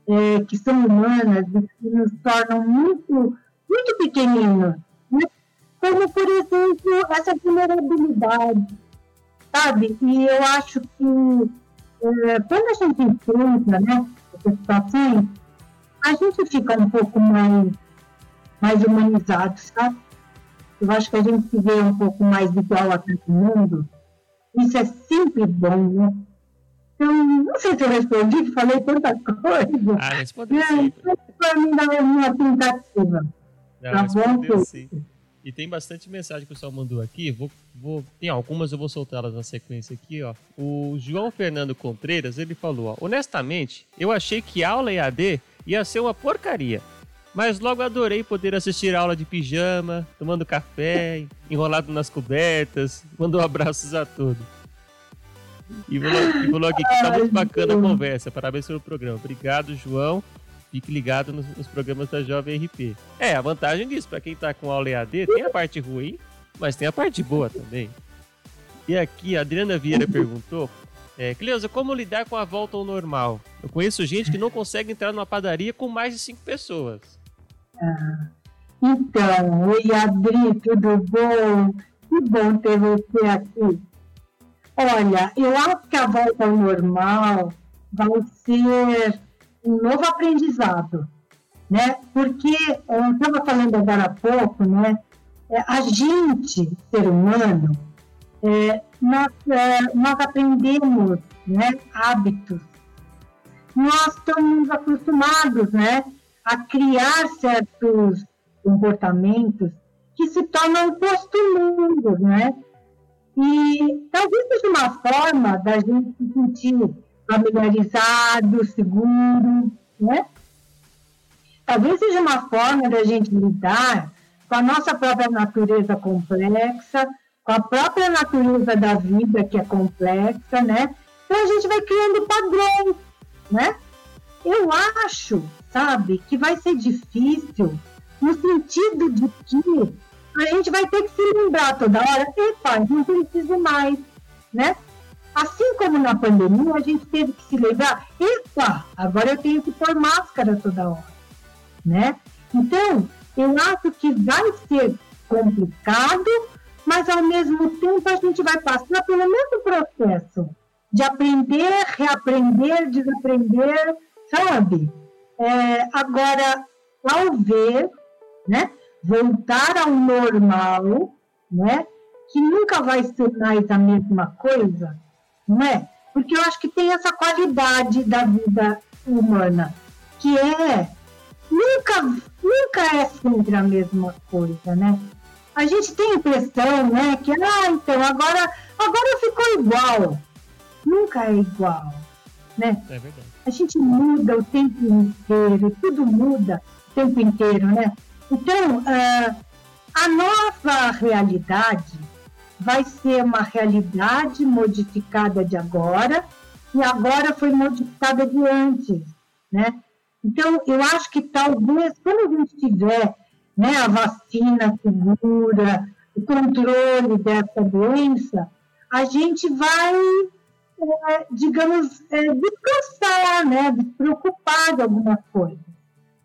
é, que são humanas e que nos tornam muito, muito pequeninos. Né? Como, por exemplo, essa vulnerabilidade, sabe? E eu acho que é, quando a gente enfrenta né, essas situações, a gente fica um pouco mais, mais humanizado, sabe? Eu acho que a gente se vê um pouco mais igual a todo mundo. Isso é sempre bom, né? Então, não sei se eu respondi, falei tanta coisa. Ah, respondeu sim. Para mim, dar uma tentativa. Não, tá bom? Sim. E tem bastante mensagem que o pessoal mandou aqui. Vou, vou, tem algumas, eu vou soltá-las na sequência aqui, ó. O João Fernando Contreiras, ele falou, ó, honestamente, eu achei que aula EAD ia ser uma porcaria. Mas logo adorei poder assistir a aula de pijama, tomando café, enrolado nas cobertas. Mandou abraços a todos. E falou, aqui que tá muito bacana a conversa. Parabéns pelo programa. Obrigado, João. Fique ligado nos, nos programas da Jovem RP. É, a vantagem disso, para quem tá com aula EAD, tem a parte ruim, mas tem a parte boa também. E aqui, a Adriana Vieira perguntou é, Cleusa, como lidar com a volta ao normal? Eu conheço gente que não consegue entrar numa padaria com mais de cinco pessoas. Ah, então, oi Adri, tudo bom? Que bom ter você aqui. Olha, eu acho que a volta ao normal vai ser um novo aprendizado, né? Porque eu estava falando agora há pouco, né? É, a gente, ser humano, é, nós, é, nós aprendemos né, hábitos nós estamos acostumados, né, a criar certos comportamentos que se tornam costumes, né? E talvez seja uma forma da gente se sentir familiarizado, seguro, né? Talvez seja uma forma da gente lidar com a nossa própria natureza complexa, com a própria natureza da vida que é complexa, né? Então a gente vai criando padrões, né? Eu acho, sabe, que vai ser difícil no sentido de que a gente vai ter que se lembrar toda hora, epa, não preciso mais, né? Assim como na pandemia, a gente teve que se lembrar, epa, agora eu tenho que pôr máscara toda hora, né? Então, eu acho que vai ser complicado, mas ao mesmo tempo a gente vai passar pelo mesmo processo de aprender, reaprender, desaprender, sabe? É, agora, talvez, né, voltar ao normal, né, que nunca vai ser mais a mesma coisa, né? Porque eu acho que tem essa qualidade da vida humana, que é nunca, nunca é sempre a mesma coisa, né? A gente tem a impressão, né, que ah, então agora, agora ficou igual. Nunca é igual, né? É verdade. A gente muda o tempo inteiro, tudo muda o tempo inteiro, né? Então, uh, a nova realidade vai ser uma realidade modificada de agora e agora foi modificada de antes, né? Então, eu acho que talvez, quando a gente tiver né, a vacina segura, o controle dessa doença, a gente vai, é, digamos, é, descansar, né, despreocupar de algumas coisas,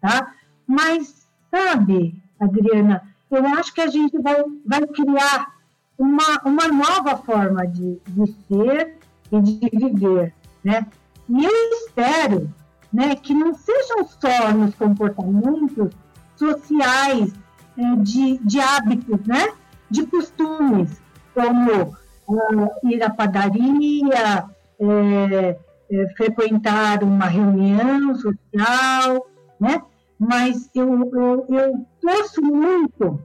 tá? Mas, sabe, Adriana, eu acho que a gente vai, vai criar uma, uma nova forma de, de ser e de viver, né? E eu espero né, que não sejam só nos comportamentos sociais, é, de, de hábitos, né, de costumes, como uh, ir à padaria, é, é, frequentar uma reunião social, né? Mas eu, eu, eu torço muito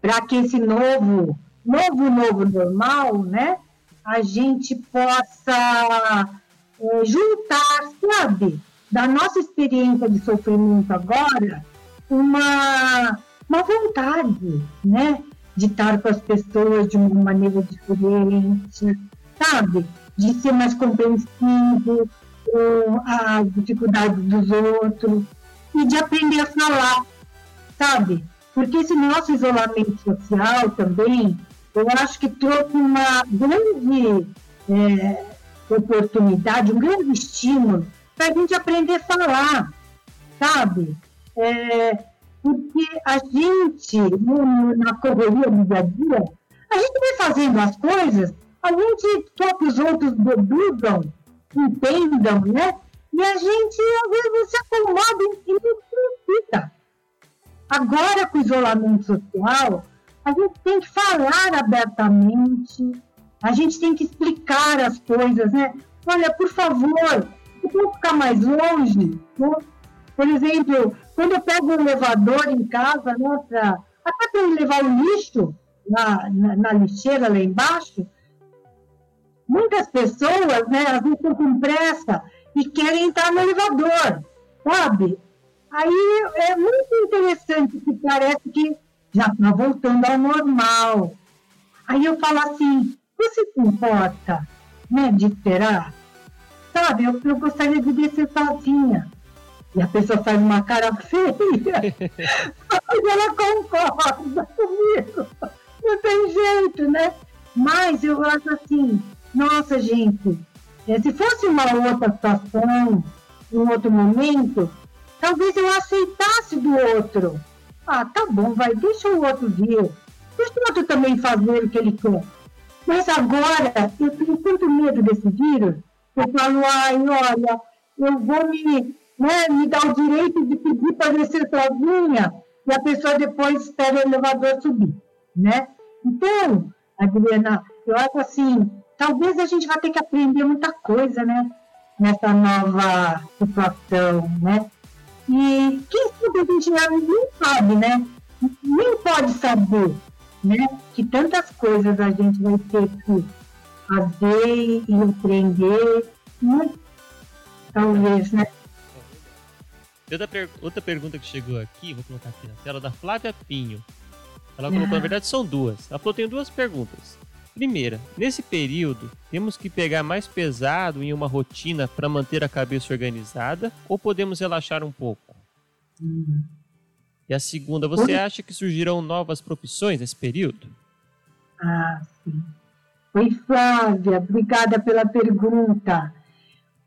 para que esse novo, novo, novo normal, né? A gente possa é, juntar, sabe, da nossa experiência de sofrimento agora, uma, uma vontade, né, de estar com as pessoas de uma maneira diferente, sabe, de ser mais compreensivo com as dificuldades dos outros e de aprender a falar, sabe? Porque esse nosso isolamento social também, eu acho que trouxe uma grande é, oportunidade, um grande estímulo para a gente aprender a falar, sabe? É, porque a gente, na correria do dia a dia, a gente vai fazendo as coisas, a gente quer que os outros deduzam, entendam, né? E a gente, às vezes, se acomoda e não precisa. Agora, com o isolamento social, a gente tem que falar abertamente, a gente tem que explicar as coisas, né? Olha, por favor, eu posso ficar mais longe? Né? Por exemplo, quando eu pego um elevador em casa, né, pra, até para levar o lixo na, na, na, lixeira lá embaixo, muitas pessoas, né, às vezes estão com pressa e querem entrar no elevador, sabe? Aí é muito interessante que parece que já está voltando ao normal. Aí eu falo assim, você se importa né, de esperar? Sabe, eu, eu gostaria de descer sozinha. E a pessoa faz uma cara feia, mas ela concorda comigo. Não tem jeito, né? Mas eu acho assim, nossa, gente, se fosse uma outra situação, um outro momento, talvez eu aceitasse do outro. Ah, tá bom, vai, deixa o outro vir. Deixa o outro também fazer o que ele quer. Mas agora eu tenho tanto medo desse vírus, eu falo, ai, olha, eu vou me, né, me dar o direito de pedir para descer sozinha e a pessoa depois espera o elevador subir, né? Então, Adriana, eu acho assim, talvez a gente vá ter que aprender muita coisa, né? nessa nova situação, né? E quem sabe a gente nem sabe, né? Nem pode saber, né? Que tantas coisas a gente vai ter que fazer e aprender, né? Talvez, né? Outra, per outra pergunta que chegou aqui, vou colocar aqui na tela, da Flávia Pinho. Ela colocou, na verdade, são duas. Ela falou: tem duas perguntas. Primeira, nesse período, temos que pegar mais pesado em uma rotina para manter a cabeça organizada ou podemos relaxar um pouco? Uhum. E a segunda, você acha que surgirão novas profissões nesse período? Ah, sim. Oi, Flávia, obrigada pela pergunta.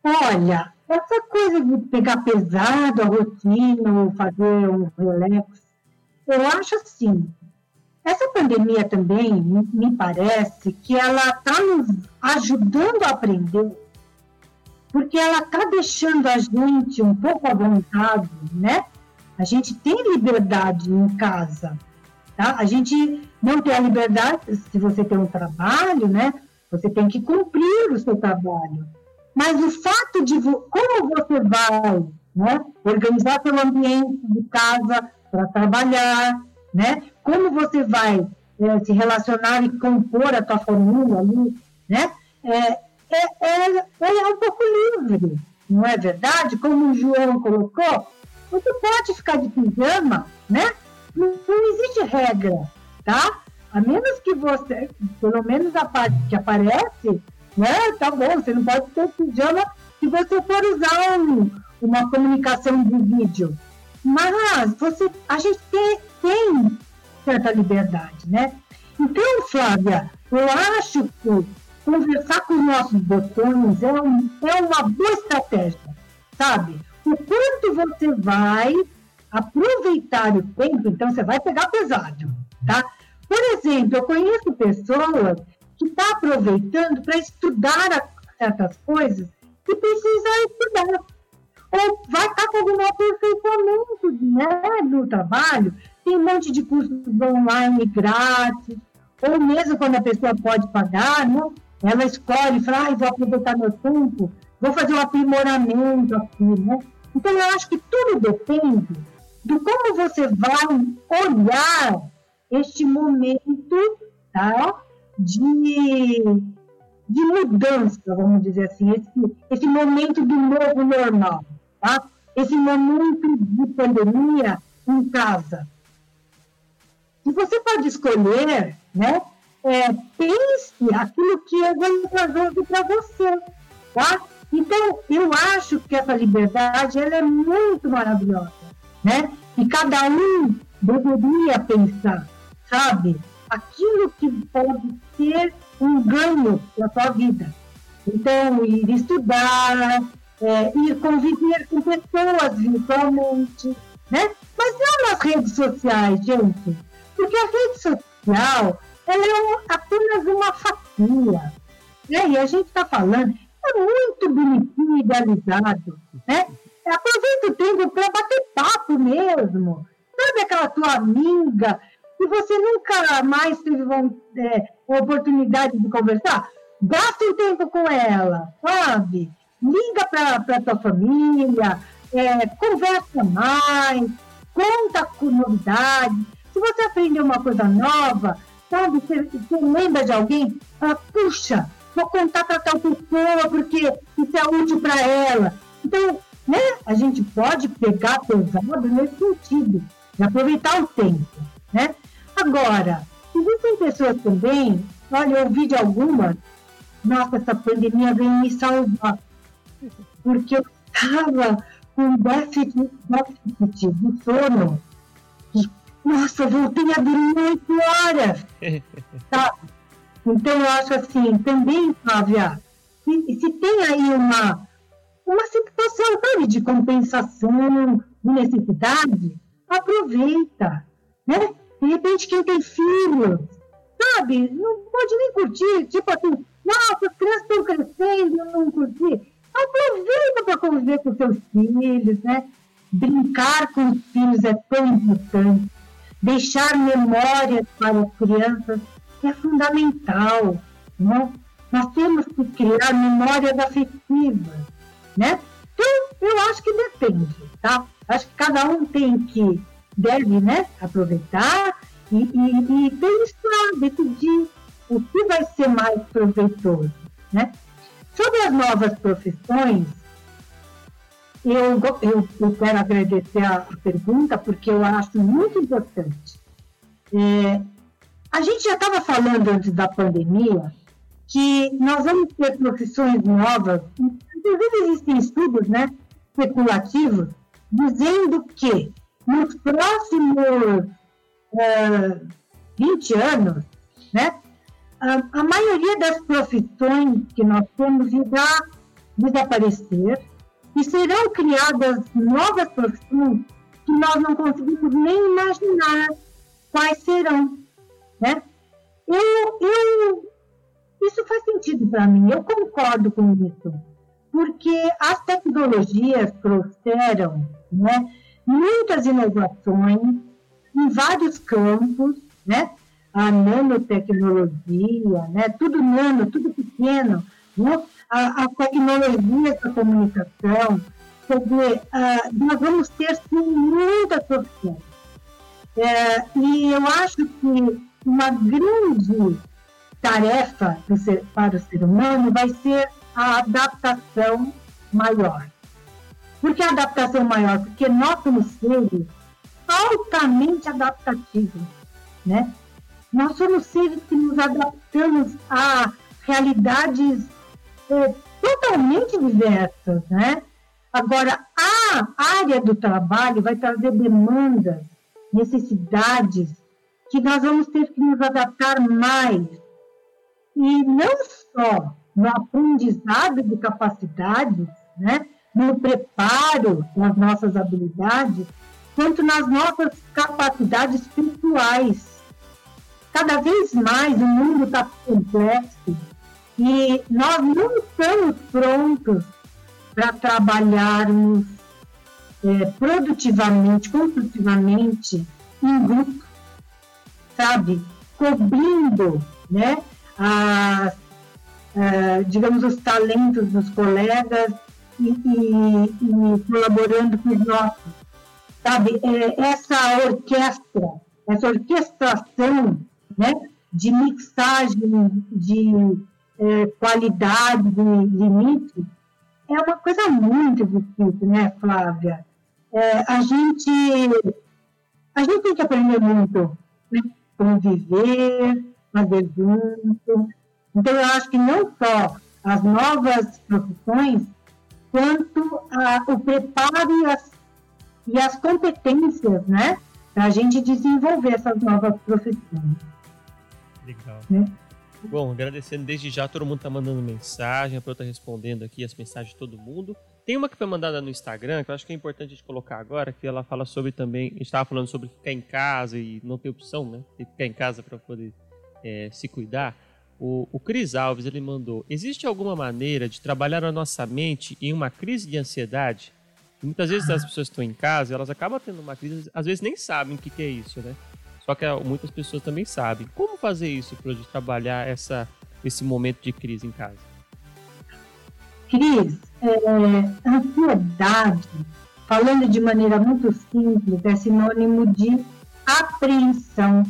Olha, essa coisa de pegar pesado a rotina ou fazer um relax, eu acho assim, essa pandemia também me parece que ela está nos ajudando a aprender, porque ela está deixando a gente um pouco à vontade, né? A gente tem liberdade em casa, tá? A gente não tem a liberdade, se você tem um trabalho, né? Você tem que cumprir o seu trabalho. Mas o fato de como você vai né, organizar seu ambiente de casa para trabalhar, né? Como você vai é, se relacionar e compor a tua família ali, né? É, é, é, é um pouco livre, não é verdade? Como o João colocou, você pode ficar de pijama, né? Não, não existe regra, tá? A menos que você, pelo menos a parte que aparece, né? Tá bom, você não pode ter pijama se você for usar um, uma comunicação de vídeo. Mas você, a gente tem, tem certa liberdade, né? Então, Flávia, eu acho que conversar com os nossos botões é, um, é uma boa estratégia, sabe? O quanto você vai aproveitar o tempo, então você vai pegar pesado, tá? Por exemplo, eu conheço pessoas que estão tá aproveitando para estudar certas coisas que precisa estudar. Ou vai estar tá com algum aperfeiçoamento né, no trabalho, tem um monte de cursos online grátis, ou mesmo quando a pessoa pode pagar, né? ela escolhe, fala, ah, vou aproveitar meu tempo, vou fazer um aprimoramento aqui, né? Então, eu acho que tudo depende de como você vai olhar este momento tá? de, de mudança, vamos dizer assim, esse, esse momento do novo normal, tá? esse momento de pandemia em casa. E você pode escolher, né? É, pense aquilo que é vantajoso para você, tá? Então, eu acho que essa liberdade ela é muito maravilhosa, né? E cada um deveria pensar, sabe? Aquilo que pode ser um ganho para sua vida. Então, ir estudar, é, ir conviver com pessoas virtualmente, né? Mas não nas redes sociais, gente porque a rede social ela é apenas uma fatia. Né? E a gente está falando, é muito bonitinho, idealizado. Né? Aproveita o tempo para bater papo mesmo. Sabe aquela tua amiga que você nunca mais teve é, oportunidade de conversar? Gasta um tempo com ela, sabe? Liga para tua família, é, conversa mais, conta com novidades se você aprender uma coisa nova, sabe, você, você lembra de alguém, fala, puxa, vou contar para tal pessoa porque isso é útil para ela. Então, né, a gente pode pegar pesado nesse sentido, de aproveitar o tempo, né? Agora, existem pessoas também, olha, eu ouvi de algumas, nossa, essa pandemia veio me salvar, porque eu estava com déficit, déficit de sono, nossa, eu voltei a dormir oito horas. tá? Então, eu acho assim, também, Flávia, se, se tem aí uma, uma situação sabe, de compensação, de necessidade, aproveita. Né? De repente, quem tem filhos, sabe, não pode nem curtir. Tipo assim, nossa, as crianças estão crescendo, eu não curti. Aproveita para conviver com seus filhos, né? Brincar com os filhos é tão importante deixar memórias para as crianças é fundamental. Né? Nós temos que criar memórias afetivas. né? Então, eu acho que depende, tá? Acho que cada um tem que, deve, né, aproveitar e, e, e pensar, decidir o que vai ser mais proveitoso, né? Sobre as novas profissões, eu, eu, eu quero agradecer a, pergunta, porque eu acho muito importante. É, a gente já estava falando antes da pandemia que nós vamos ter profissões novas, inclusive existem estudos né, especulativos, dizendo que nos próximos uh, 20 anos, né, a, a, maioria das profissões que nós temos irá desaparecer e serão criadas novas profissões que nós não conseguimos nem imaginar quais serão. Né? Eu, eu, isso faz sentido para mim, eu concordo com isso, porque as tecnologias trouxeram né, muitas inovações em vários campos, né? a nanotecnologia, né? tudo nano, tudo pequeno, né? A, a tecnologia da comunicação, quer dizer, nós vamos ter sim, muitas opções. É, e eu acho que uma grande tarefa ser, para o ser humano vai ser a adaptação maior. Por que a adaptação maior? Porque nós somos seres altamente adaptativos, né? Nós somos seres que nos adaptamos a realidades é, totalmente diversas, né? Agora, a área do trabalho vai trazer demandas, necessidades que nós vamos ter que nos adaptar mais. E não só no aprendizado de capacidades, né? no preparo das nossas habilidades, quanto nas nossas capacidades pessoais. Cada vez mais o mundo está complexo e nós não estamos prontos para trabalharmos é, produtivamente, construtivamente, em grupo, sabe? Cobrindo, né? As, é, digamos, os talentos dos colegas e, e, e colaborando com os nossos. Sabe? É, essa orquestra, essa orquestração, né? De mixagem, de é, qualidade, limite, é uma coisa muito difícil, né, Flávia? É, a gente a gente tem que aprender muito, né? conviver, fazer junto. Então, eu acho que não só as novas profissões, quanto a, o preparo e as, e as competências, né? Para a gente desenvolver essas novas profissões. Legal. Né? Bom, agradecendo desde já, todo mundo tá mandando mensagem, a Pro tá respondendo aqui as mensagens de todo mundo. Tem uma que foi mandada no Instagram, que eu acho que é importante a gente colocar agora, que ela fala sobre também, a gente estava falando sobre ficar em casa e não ter opção, né? E ficar em casa para poder é, se cuidar. O, o Cris Alves, ele mandou, existe alguma maneira de trabalhar a nossa mente em uma crise de ansiedade? muitas vezes as pessoas estão em casa, elas acabam tendo uma crise, às vezes nem sabem o que, que é isso, né? Só que muitas pessoas também sabem. Como fazer isso, para trabalhar essa, esse momento de crise em casa? Cris, é, ansiedade, falando de maneira muito simples, é sinônimo de apreensão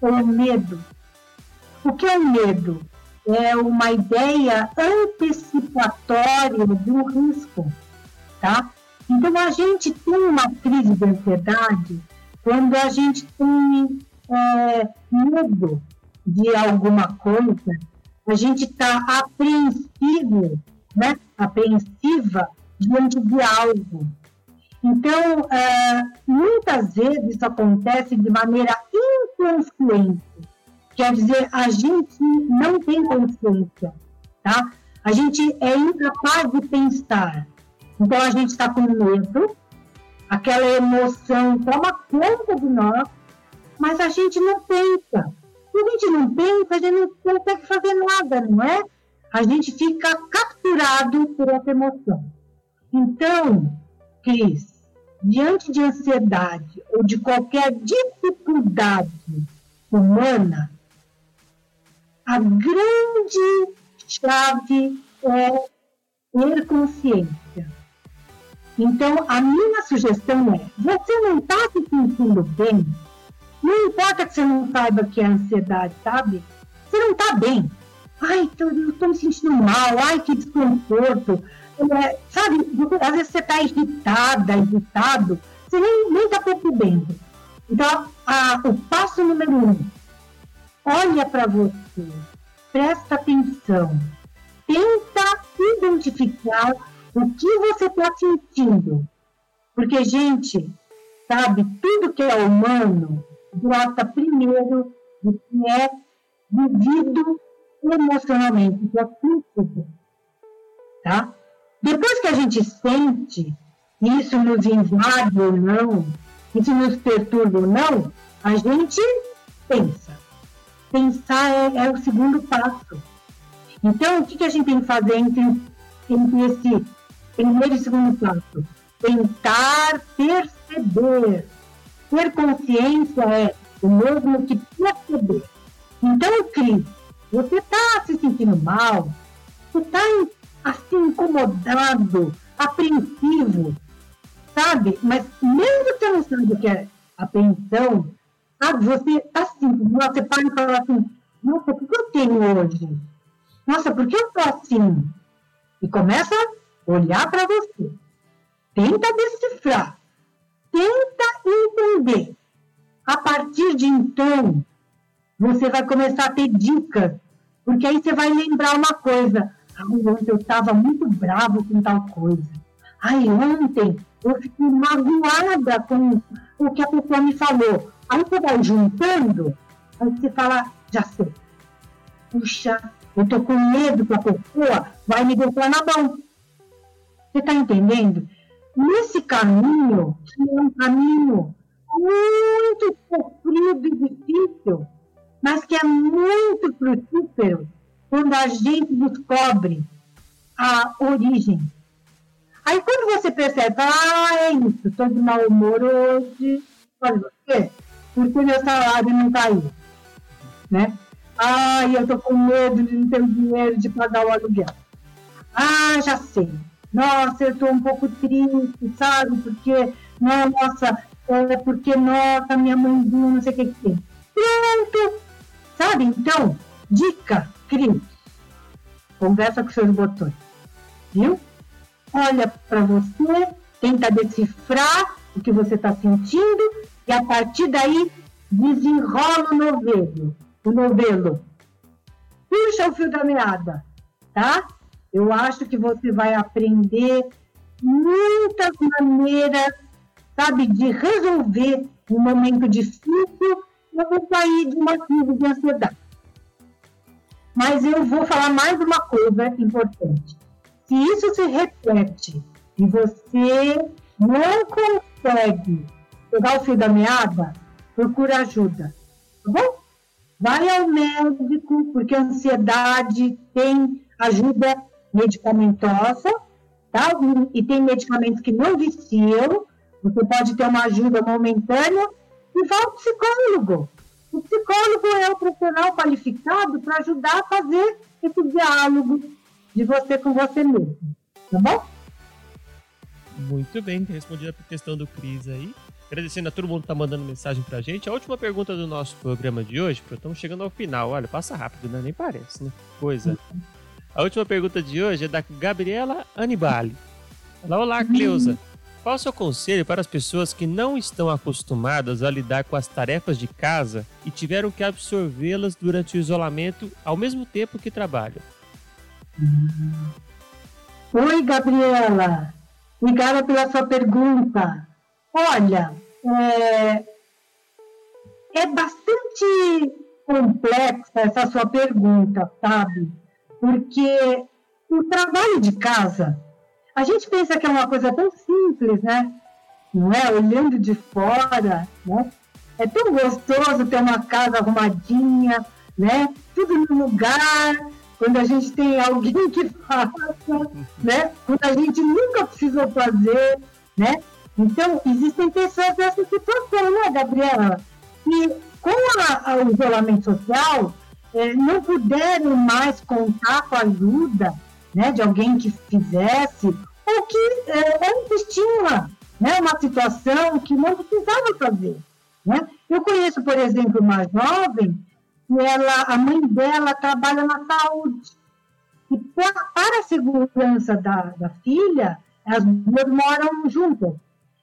ou medo. O que é o medo? É uma ideia antecipatória um risco, tá? Então, a gente tem uma crise de ansiedade quando a gente tem é, medo de alguma coisa, a gente está apreensivo, né? apreensiva diante de algo. Então, é, muitas vezes isso acontece de maneira inconsciente. Quer dizer, a gente não tem consciência, tá? A gente é incapaz de pensar. Então, a gente está com medo, aquela emoção toma conta de nós, mas a gente não pensa. Se a gente não pensa, a gente não consegue fazer nada, não é? A gente fica capturado por essa emoção. Então, Cris, diante de ansiedade ou de qualquer dificuldade humana, a grande chave é ter consciência. Então, a minha sugestão é: você não está se sentindo bem? Não importa que você não saiba que é ansiedade, sabe? Você não está bem. Ai, tô, eu estou me sentindo mal. Ai, que desconforto. É, sabe, às vezes você está irritada, irritado, você nem está percebendo. Então, a, o passo número um: olha para você, presta atenção, tenta identificar o que você está sentindo. Porque, gente, sabe, tudo que é humano brota primeiro do que é vivido emocionalmente, que é. Tá? Depois que a gente sente, isso nos invade ou não, isso nos perturba ou não, a gente pensa. Pensar é, é o segundo passo. Então, o que, que a gente tem que fazer entre, entre esse primeiro e segundo passo? Tentar perceber. Ter consciência é o mesmo que perceber. Então, Cris, você está se sentindo mal? Você está assim, incomodado, apreensivo, sabe? Mas mesmo que você não sabe o que é apreensão, sabe? Você está assim, você para e fala assim, nossa, o que eu tenho hoje? Nossa, por que eu estou assim? E começa olhar para você. Tenta decifrar. Tenta entender. A partir de então, você vai começar a ter dicas. Porque aí você vai lembrar uma coisa. Ah, ontem eu estava muito bravo com tal coisa. Ai, ontem eu fiquei magoada com o que a pessoa me falou. Aí você vai juntando, aí você fala, já sei. Puxa, eu tô com medo que a pessoa vai me deixar na mão. Você está entendendo? Nesse caminho, que é um caminho muito sofrido e difícil, mas que é muito frutífero quando a gente descobre a origem. Aí quando você percebe, ah, é isso, estou de mau humor hoje, olha você, porque meu salário não caiu, né? Ai, eu tô com medo de não ter dinheiro de pagar o aluguel. Ah, já sei. Nossa, eu tô um pouco triste, sabe? Porque, nossa, é porque, nossa, minha mãezinha, não sei o que que. Pronto! Sabe? Então, dica, Cris. Conversa com seus botões. Viu? Olha para você, tenta decifrar o que você está sentindo e a partir daí desenrola o novelo o novelo. Puxa o fio da meada, tá? Eu acho que você vai aprender muitas maneiras, sabe, de resolver um momento difícil ou sair de uma crise de ansiedade. Mas eu vou falar mais uma coisa importante. Se isso se repete e você não consegue pegar o fio da meada, procura ajuda, tá bom? vai ao médico, porque a ansiedade tem ajuda medicamentosa, tá? E tem medicamentos que não viciam, você pode ter uma ajuda momentânea e vai ao psicólogo. O psicólogo é o profissional qualificado para ajudar a fazer esse diálogo de você com você mesmo, tá bom? Muito bem, respondi a questão do Cris aí. Agradecendo a todo mundo que tá mandando mensagem pra gente. A última pergunta do nosso programa de hoje, porque estamos chegando ao final. Olha, passa rápido, né? Nem parece, né? Coisa. A última pergunta de hoje é da Gabriela Anibali. Olá, olá, Cleusa. Qual o seu conselho para as pessoas que não estão acostumadas a lidar com as tarefas de casa e tiveram que absorvê-las durante o isolamento ao mesmo tempo que trabalham? Oi, Gabriela. Obrigada pela sua pergunta. Olha, é, é bastante complexa essa sua pergunta, sabe? Porque o trabalho de casa, a gente pensa que é uma coisa tão simples, né? Não é? Olhando de fora, né? É tão gostoso ter uma casa arrumadinha, né? Tudo no lugar, quando a gente tem alguém que faça, né? Quando a gente nunca precisou fazer, né? Então, existem pessoas nessa situação, né, Gabriela? Que com a, a, o isolamento social, não puderam mais contar com a ajuda né, de alguém que fizesse, ou que é, autoestima, né, uma situação que não precisava fazer. Né? Eu conheço, por exemplo, uma jovem que ela, a mãe dela trabalha na saúde. E para, a segurança da, da filha, as duas moram juntas.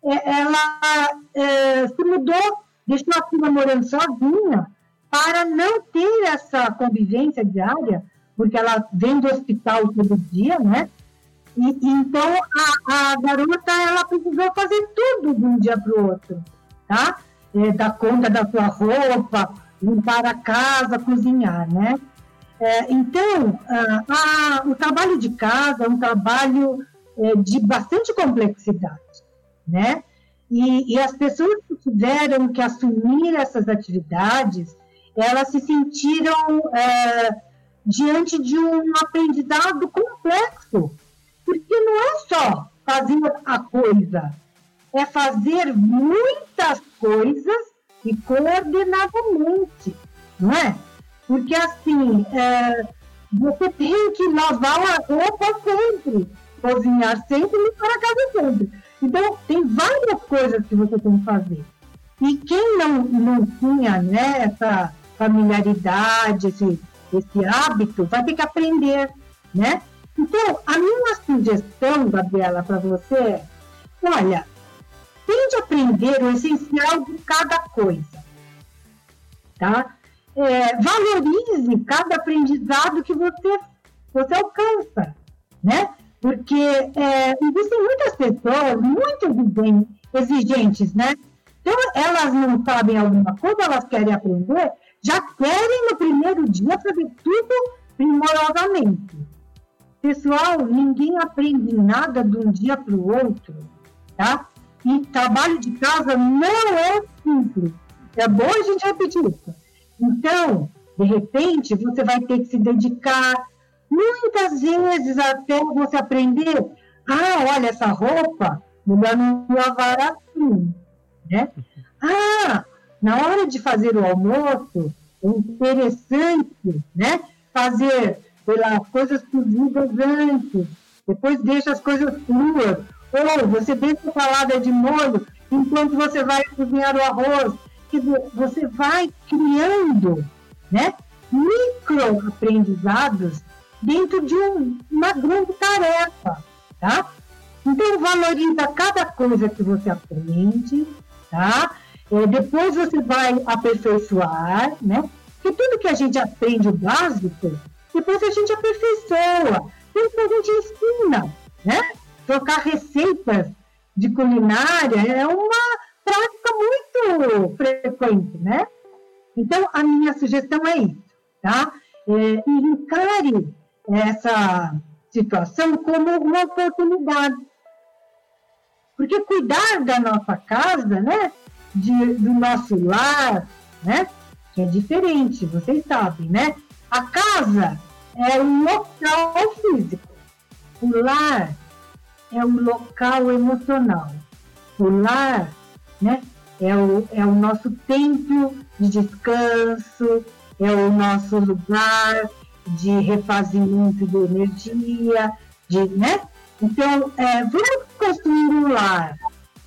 É, ela é, se mudou, deixou a filha morando sozinha, para não ter essa convivência diária, porque ela vem do hospital todo dia, né? E, então a, a, garota ela precisou fazer tudo de um dia para o outro, tá? É, dar conta da sua roupa, limpar a casa, cozinhar, né? É, então, a, o trabalho de casa é um trabalho é, de bastante complexidade, né? E, e, as pessoas que tiveram que assumir essas atividades, elas se sentiram é, diante de um aprendizado complexo, porque não é só fazer a coisa, é fazer muitas coisas e coordenadamente, não é? Porque assim, é, você tem que lavar a roupa sempre, cozinhar sempre e limpar a casa sempre. Então, tem várias coisas que você tem que fazer. E quem não, não tinha né, essa familiaridade, esse, esse hábito, vai ter que aprender, né? Então, a minha sugestão, Gabriela, para você é, olha, tente aprender o essencial de cada coisa, tá? É, valorize cada aprendizado que você, você alcança, né? Porque é, existem muitas pessoas muito exigentes, né? Então, elas não sabem alguma coisa, elas querem aprender, já querem no primeiro dia saber tudo primorosamente. Pessoal, ninguém aprende nada de um dia para o outro, tá? E trabalho de casa não é simples. É bom a gente repetir isso. Então, de repente, você vai ter que se dedicar muitas vezes até você aprender. Ah, olha essa roupa, melhor não lavar assim, né? Ah, na hora de fazer o almoço, é interessante, né? Fazer pelas coisas cozidas antes, depois deixa as coisas cruas, ou você deixa a salada de molho enquanto você vai cozinhar o arroz. Dizer, você vai criando, né? Micro aprendizados dentro de um, uma grande tarefa, tá? Então, valoriza cada coisa que você aprende, tá? É, depois você vai aperfeiçoar, né? Porque tudo que a gente aprende o básico, depois a gente aperfeiçoa. Depois a gente ensina, né? Trocar receitas de culinária é uma prática muito frequente, né? Então, a minha sugestão é isso, tá? É, encare essa situação como uma oportunidade. Porque cuidar da nossa casa, né? De, do nosso lar, né? Que é diferente, vocês sabem, né? A casa é um local físico. O lar é um local emocional. O lar, né? É o, é o nosso templo de descanso, é o nosso lugar de refazimento de energia, de, né? Então, é, vamos construir um lar.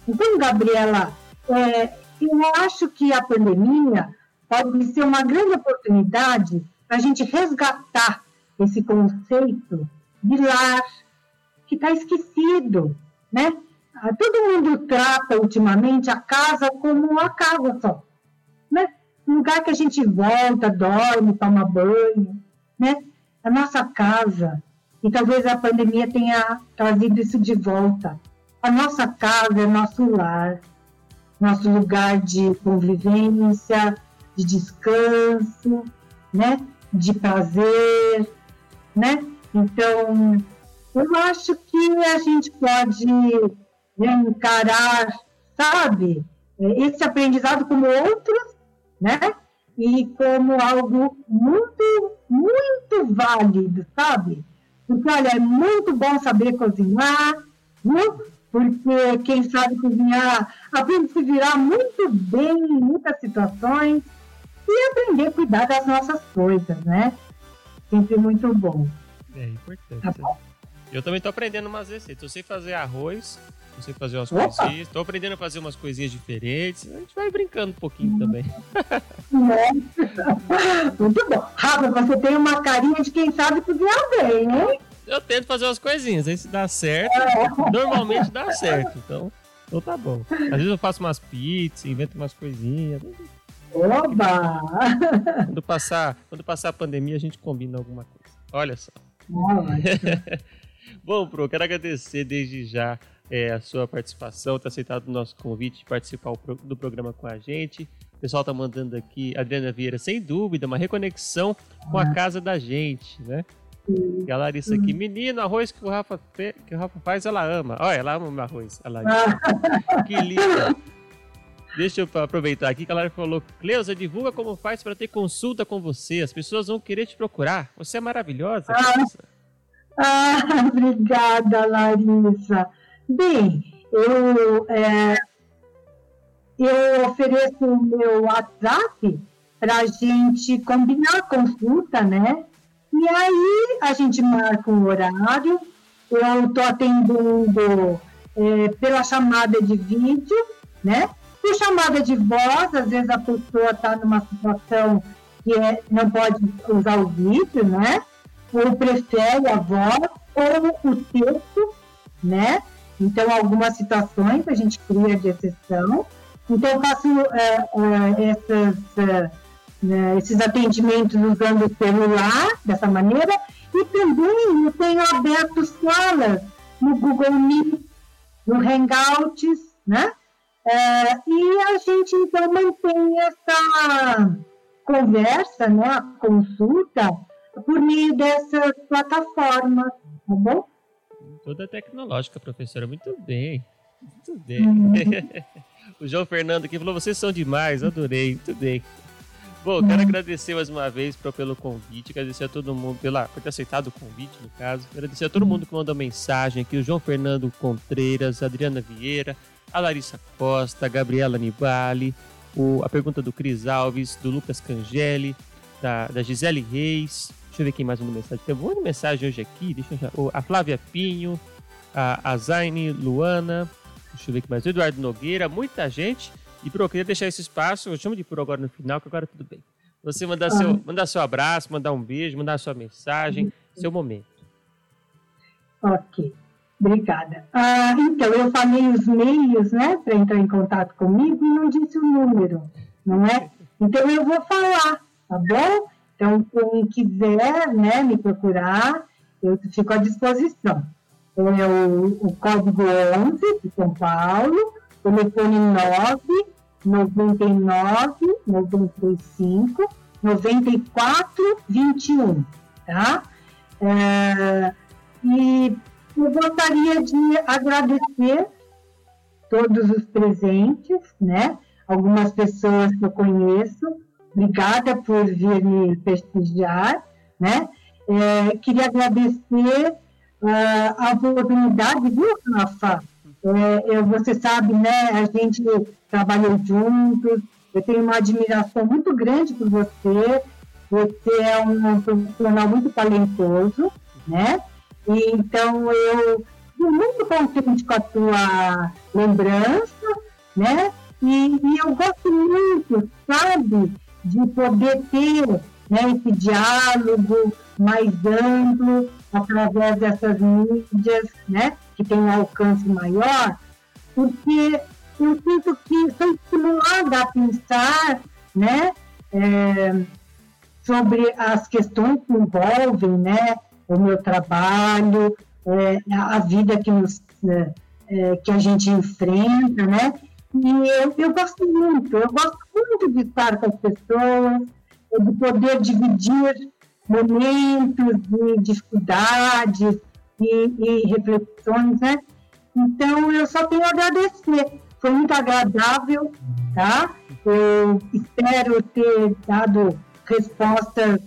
Então, Gabriela, é, eu acho que a pandemia pode ser uma grande oportunidade para a gente resgatar esse conceito de lar que está esquecido, né? Ah, todo mundo trata ultimamente a casa como uma casa só, né? Um lugar que a gente volta, dorme, toma banho, né? A nossa casa. E talvez a pandemia tenha trazido isso de volta. A nossa casa é nosso lar, nosso lugar de convivência, de descanso, né? De prazer, né? Então, eu acho que a gente pode né, encarar, sabe, esse aprendizado como outros, né? E como algo muito muito válido, sabe? Porque, olha, é muito bom saber cozinhar, viu? Porque quem sabe cozinhar aprende a se virar muito bem em muitas situações e aprender a cuidar das nossas coisas, né? Sempre muito bom. É importante. Tá bom? Eu também tô aprendendo umas receitas. Eu sei fazer arroz, eu sei fazer umas Opa. coisinhas. Tô aprendendo a fazer umas coisinhas diferentes. A gente vai brincando um pouquinho também. Muito bom. Rafa, você tem uma carinha de quem sabe cozinhar bem, né? Eu tento fazer umas coisinhas, aí se dá certo, normalmente dá certo. Então, então tá bom. Às vezes eu faço umas pizzas, invento umas coisinhas. Oba! Quando passar, quando passar a pandemia, a gente combina alguma coisa. Olha só. Bom, Pro, quero agradecer desde já é, a sua participação, ter aceitado o nosso convite de participar do programa com a gente. O pessoal tá mandando aqui, Adriana Vieira, sem dúvida, uma reconexão com a casa da gente, né? E a Larissa aqui, menino, arroz que o Rafa, que o Rafa faz, ela ama. Olha, ela ama o meu arroz. A Larissa. que linda. Deixa eu aproveitar aqui que a Lara falou: Cleusa, divulga como faz para ter consulta com você. As pessoas vão querer te procurar. Você é maravilhosa. Ah, ah obrigada, Larissa. Bem, eu, é, eu ofereço o meu WhatsApp para a gente combinar a consulta, né? E aí a gente marca um horário. Eu estou atendendo é, pela chamada de vídeo, né? Por chamada de voz, às vezes a pessoa está numa situação que é, não pode usar o vídeo, né? Ou prefere a voz ou o texto, né? Então, algumas situações a gente cria de exceção. Então, eu faço é, é, essas, é, né, esses atendimentos usando o celular, dessa maneira, e também eu tenho aberto salas no Google Meet, no Hangouts, né? É, e a gente então mantém essa conversa, né, a consulta, por meio dessas plataformas, tá bom? Toda tecnológica, professora, muito bem. Muito bem. Uhum. o João Fernando aqui falou: vocês são demais, adorei, muito bem. Bom, quero uhum. agradecer mais uma vez pelo convite, agradecer a todo mundo pela, por ter aceitado o convite, no caso. Agradecer a todo mundo que mandou mensagem aqui: o João Fernando Contreiras, a Adriana Vieira, a Larissa Costa, a Gabriela Nibali, o, a pergunta do Cris Alves, do Lucas Cangeli, da, da Gisele Reis. Deixa eu ver quem mais mandou mensagem. Tem um monte de mensagem hoje aqui. Deixa eu a Flávia Pinho, a, a Zaine Luana. Deixa eu ver quem mais. O Eduardo Nogueira, muita gente. E, Pro, eu queria deixar esse espaço. Eu chamo de Pro agora no final, que agora tudo bem. Você mandar, seu, ah. mandar seu abraço, mandar um beijo, mandar sua mensagem, seu momento. Ok. Obrigada. Ah, então, eu falei os meios, né, para entrar em contato comigo e não disse o número, não é? Então, eu vou falar, tá bom? Então, quem quiser, né, me procurar, eu fico à disposição. Então, é o, o código 11 de São Paulo, telefone 9 99 95 94 21, tá? É, e eu gostaria de agradecer todos os presentes, né? Algumas pessoas que eu conheço. Obrigada por vir me prestigiar, né? É, queria agradecer uh, a oportunidade, viu, Rafa? É, eu, você sabe, né? A gente trabalhou juntos. Eu tenho uma admiração muito grande por você. Você é um profissional muito talentoso, né? E, então, eu estou muito contente com a tua lembrança, né? E, e, eu gosto muito, sabe, de poder ter né, esse diálogo mais amplo através dessas mídias, né, que tem um alcance maior, porque eu sinto que sou estimulada a pensar, né, é, sobre as questões que envolvem, né, o meu trabalho, é, a vida que, nos, é, é, que a gente enfrenta, né? E eu, eu gosto muito, eu gosto muito de estar com as pessoas, de poder dividir momentos de dificuldades e, e reflexões, né? Então, eu só tenho a agradecer. Foi muito agradável, tá? Eu espero ter dado respostas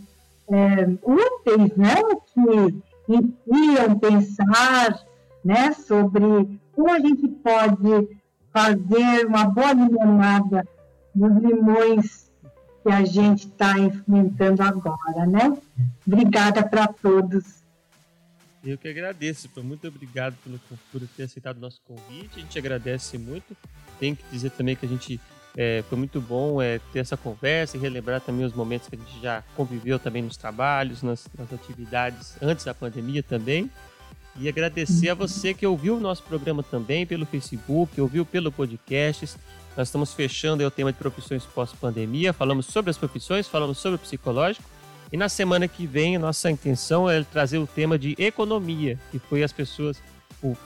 é, úteis, né, que inspiram pensar, né, sobre como a gente pode fazer uma boa limonada dos limões que a gente está enfrentando agora, né? Obrigada para todos. Eu que agradeço, muito obrigado pelo, por ter aceitado o nosso convite. A gente agradece muito. Tem que dizer também que a gente é, foi muito bom é, ter essa conversa e relembrar também os momentos que a gente já conviveu também nos trabalhos, nas, nas atividades antes da pandemia também. E agradecer a você que ouviu o nosso programa também pelo Facebook, ouviu pelo podcast. Nós estamos fechando o tema de profissões pós-pandemia. Falamos sobre as profissões, falamos sobre o psicológico. E na semana que vem, nossa intenção é trazer o tema de economia, que foi as pessoas,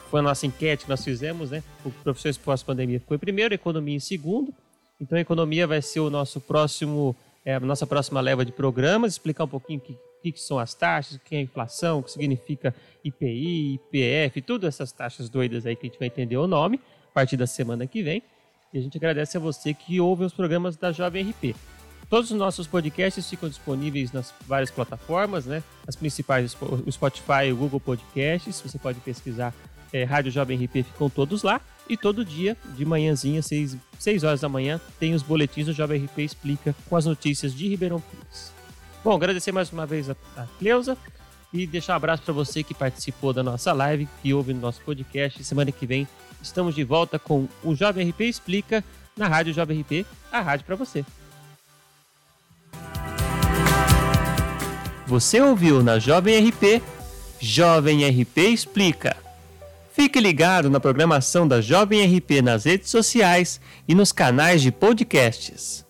foi a nossa enquete que nós fizemos, né? O profissões pós-pandemia foi primeiro, economia em segundo. Então, a economia vai ser o nosso próximo, é, a nossa próxima leva de programas, explicar um pouquinho o que, que são as taxas, o que é a inflação, o que significa IPI, IPF, todas essas taxas doidas aí que a gente vai entender o nome a partir da semana que vem. E a gente agradece a você que ouve os programas da Jovem RP. Todos os nossos podcasts ficam disponíveis nas várias plataformas, né? As principais, o Spotify, o Google Podcasts. Você pode pesquisar é, Rádio Jovem RP, ficam todos lá. E todo dia, de manhãzinha, 6, 6 horas da manhã, tem os boletins do Jovem RP Explica com as notícias de Ribeirão Pires. Bom, agradecer mais uma vez a, a Cleusa e deixar um abraço para você que participou da nossa live, que ouve no nosso podcast. Semana que vem estamos de volta com o Jovem RP Explica na Rádio Jovem RP, a rádio para você. Você ouviu na Jovem RP, Jovem RP Explica. Fique ligado na programação da Jovem RP nas redes sociais e nos canais de podcasts.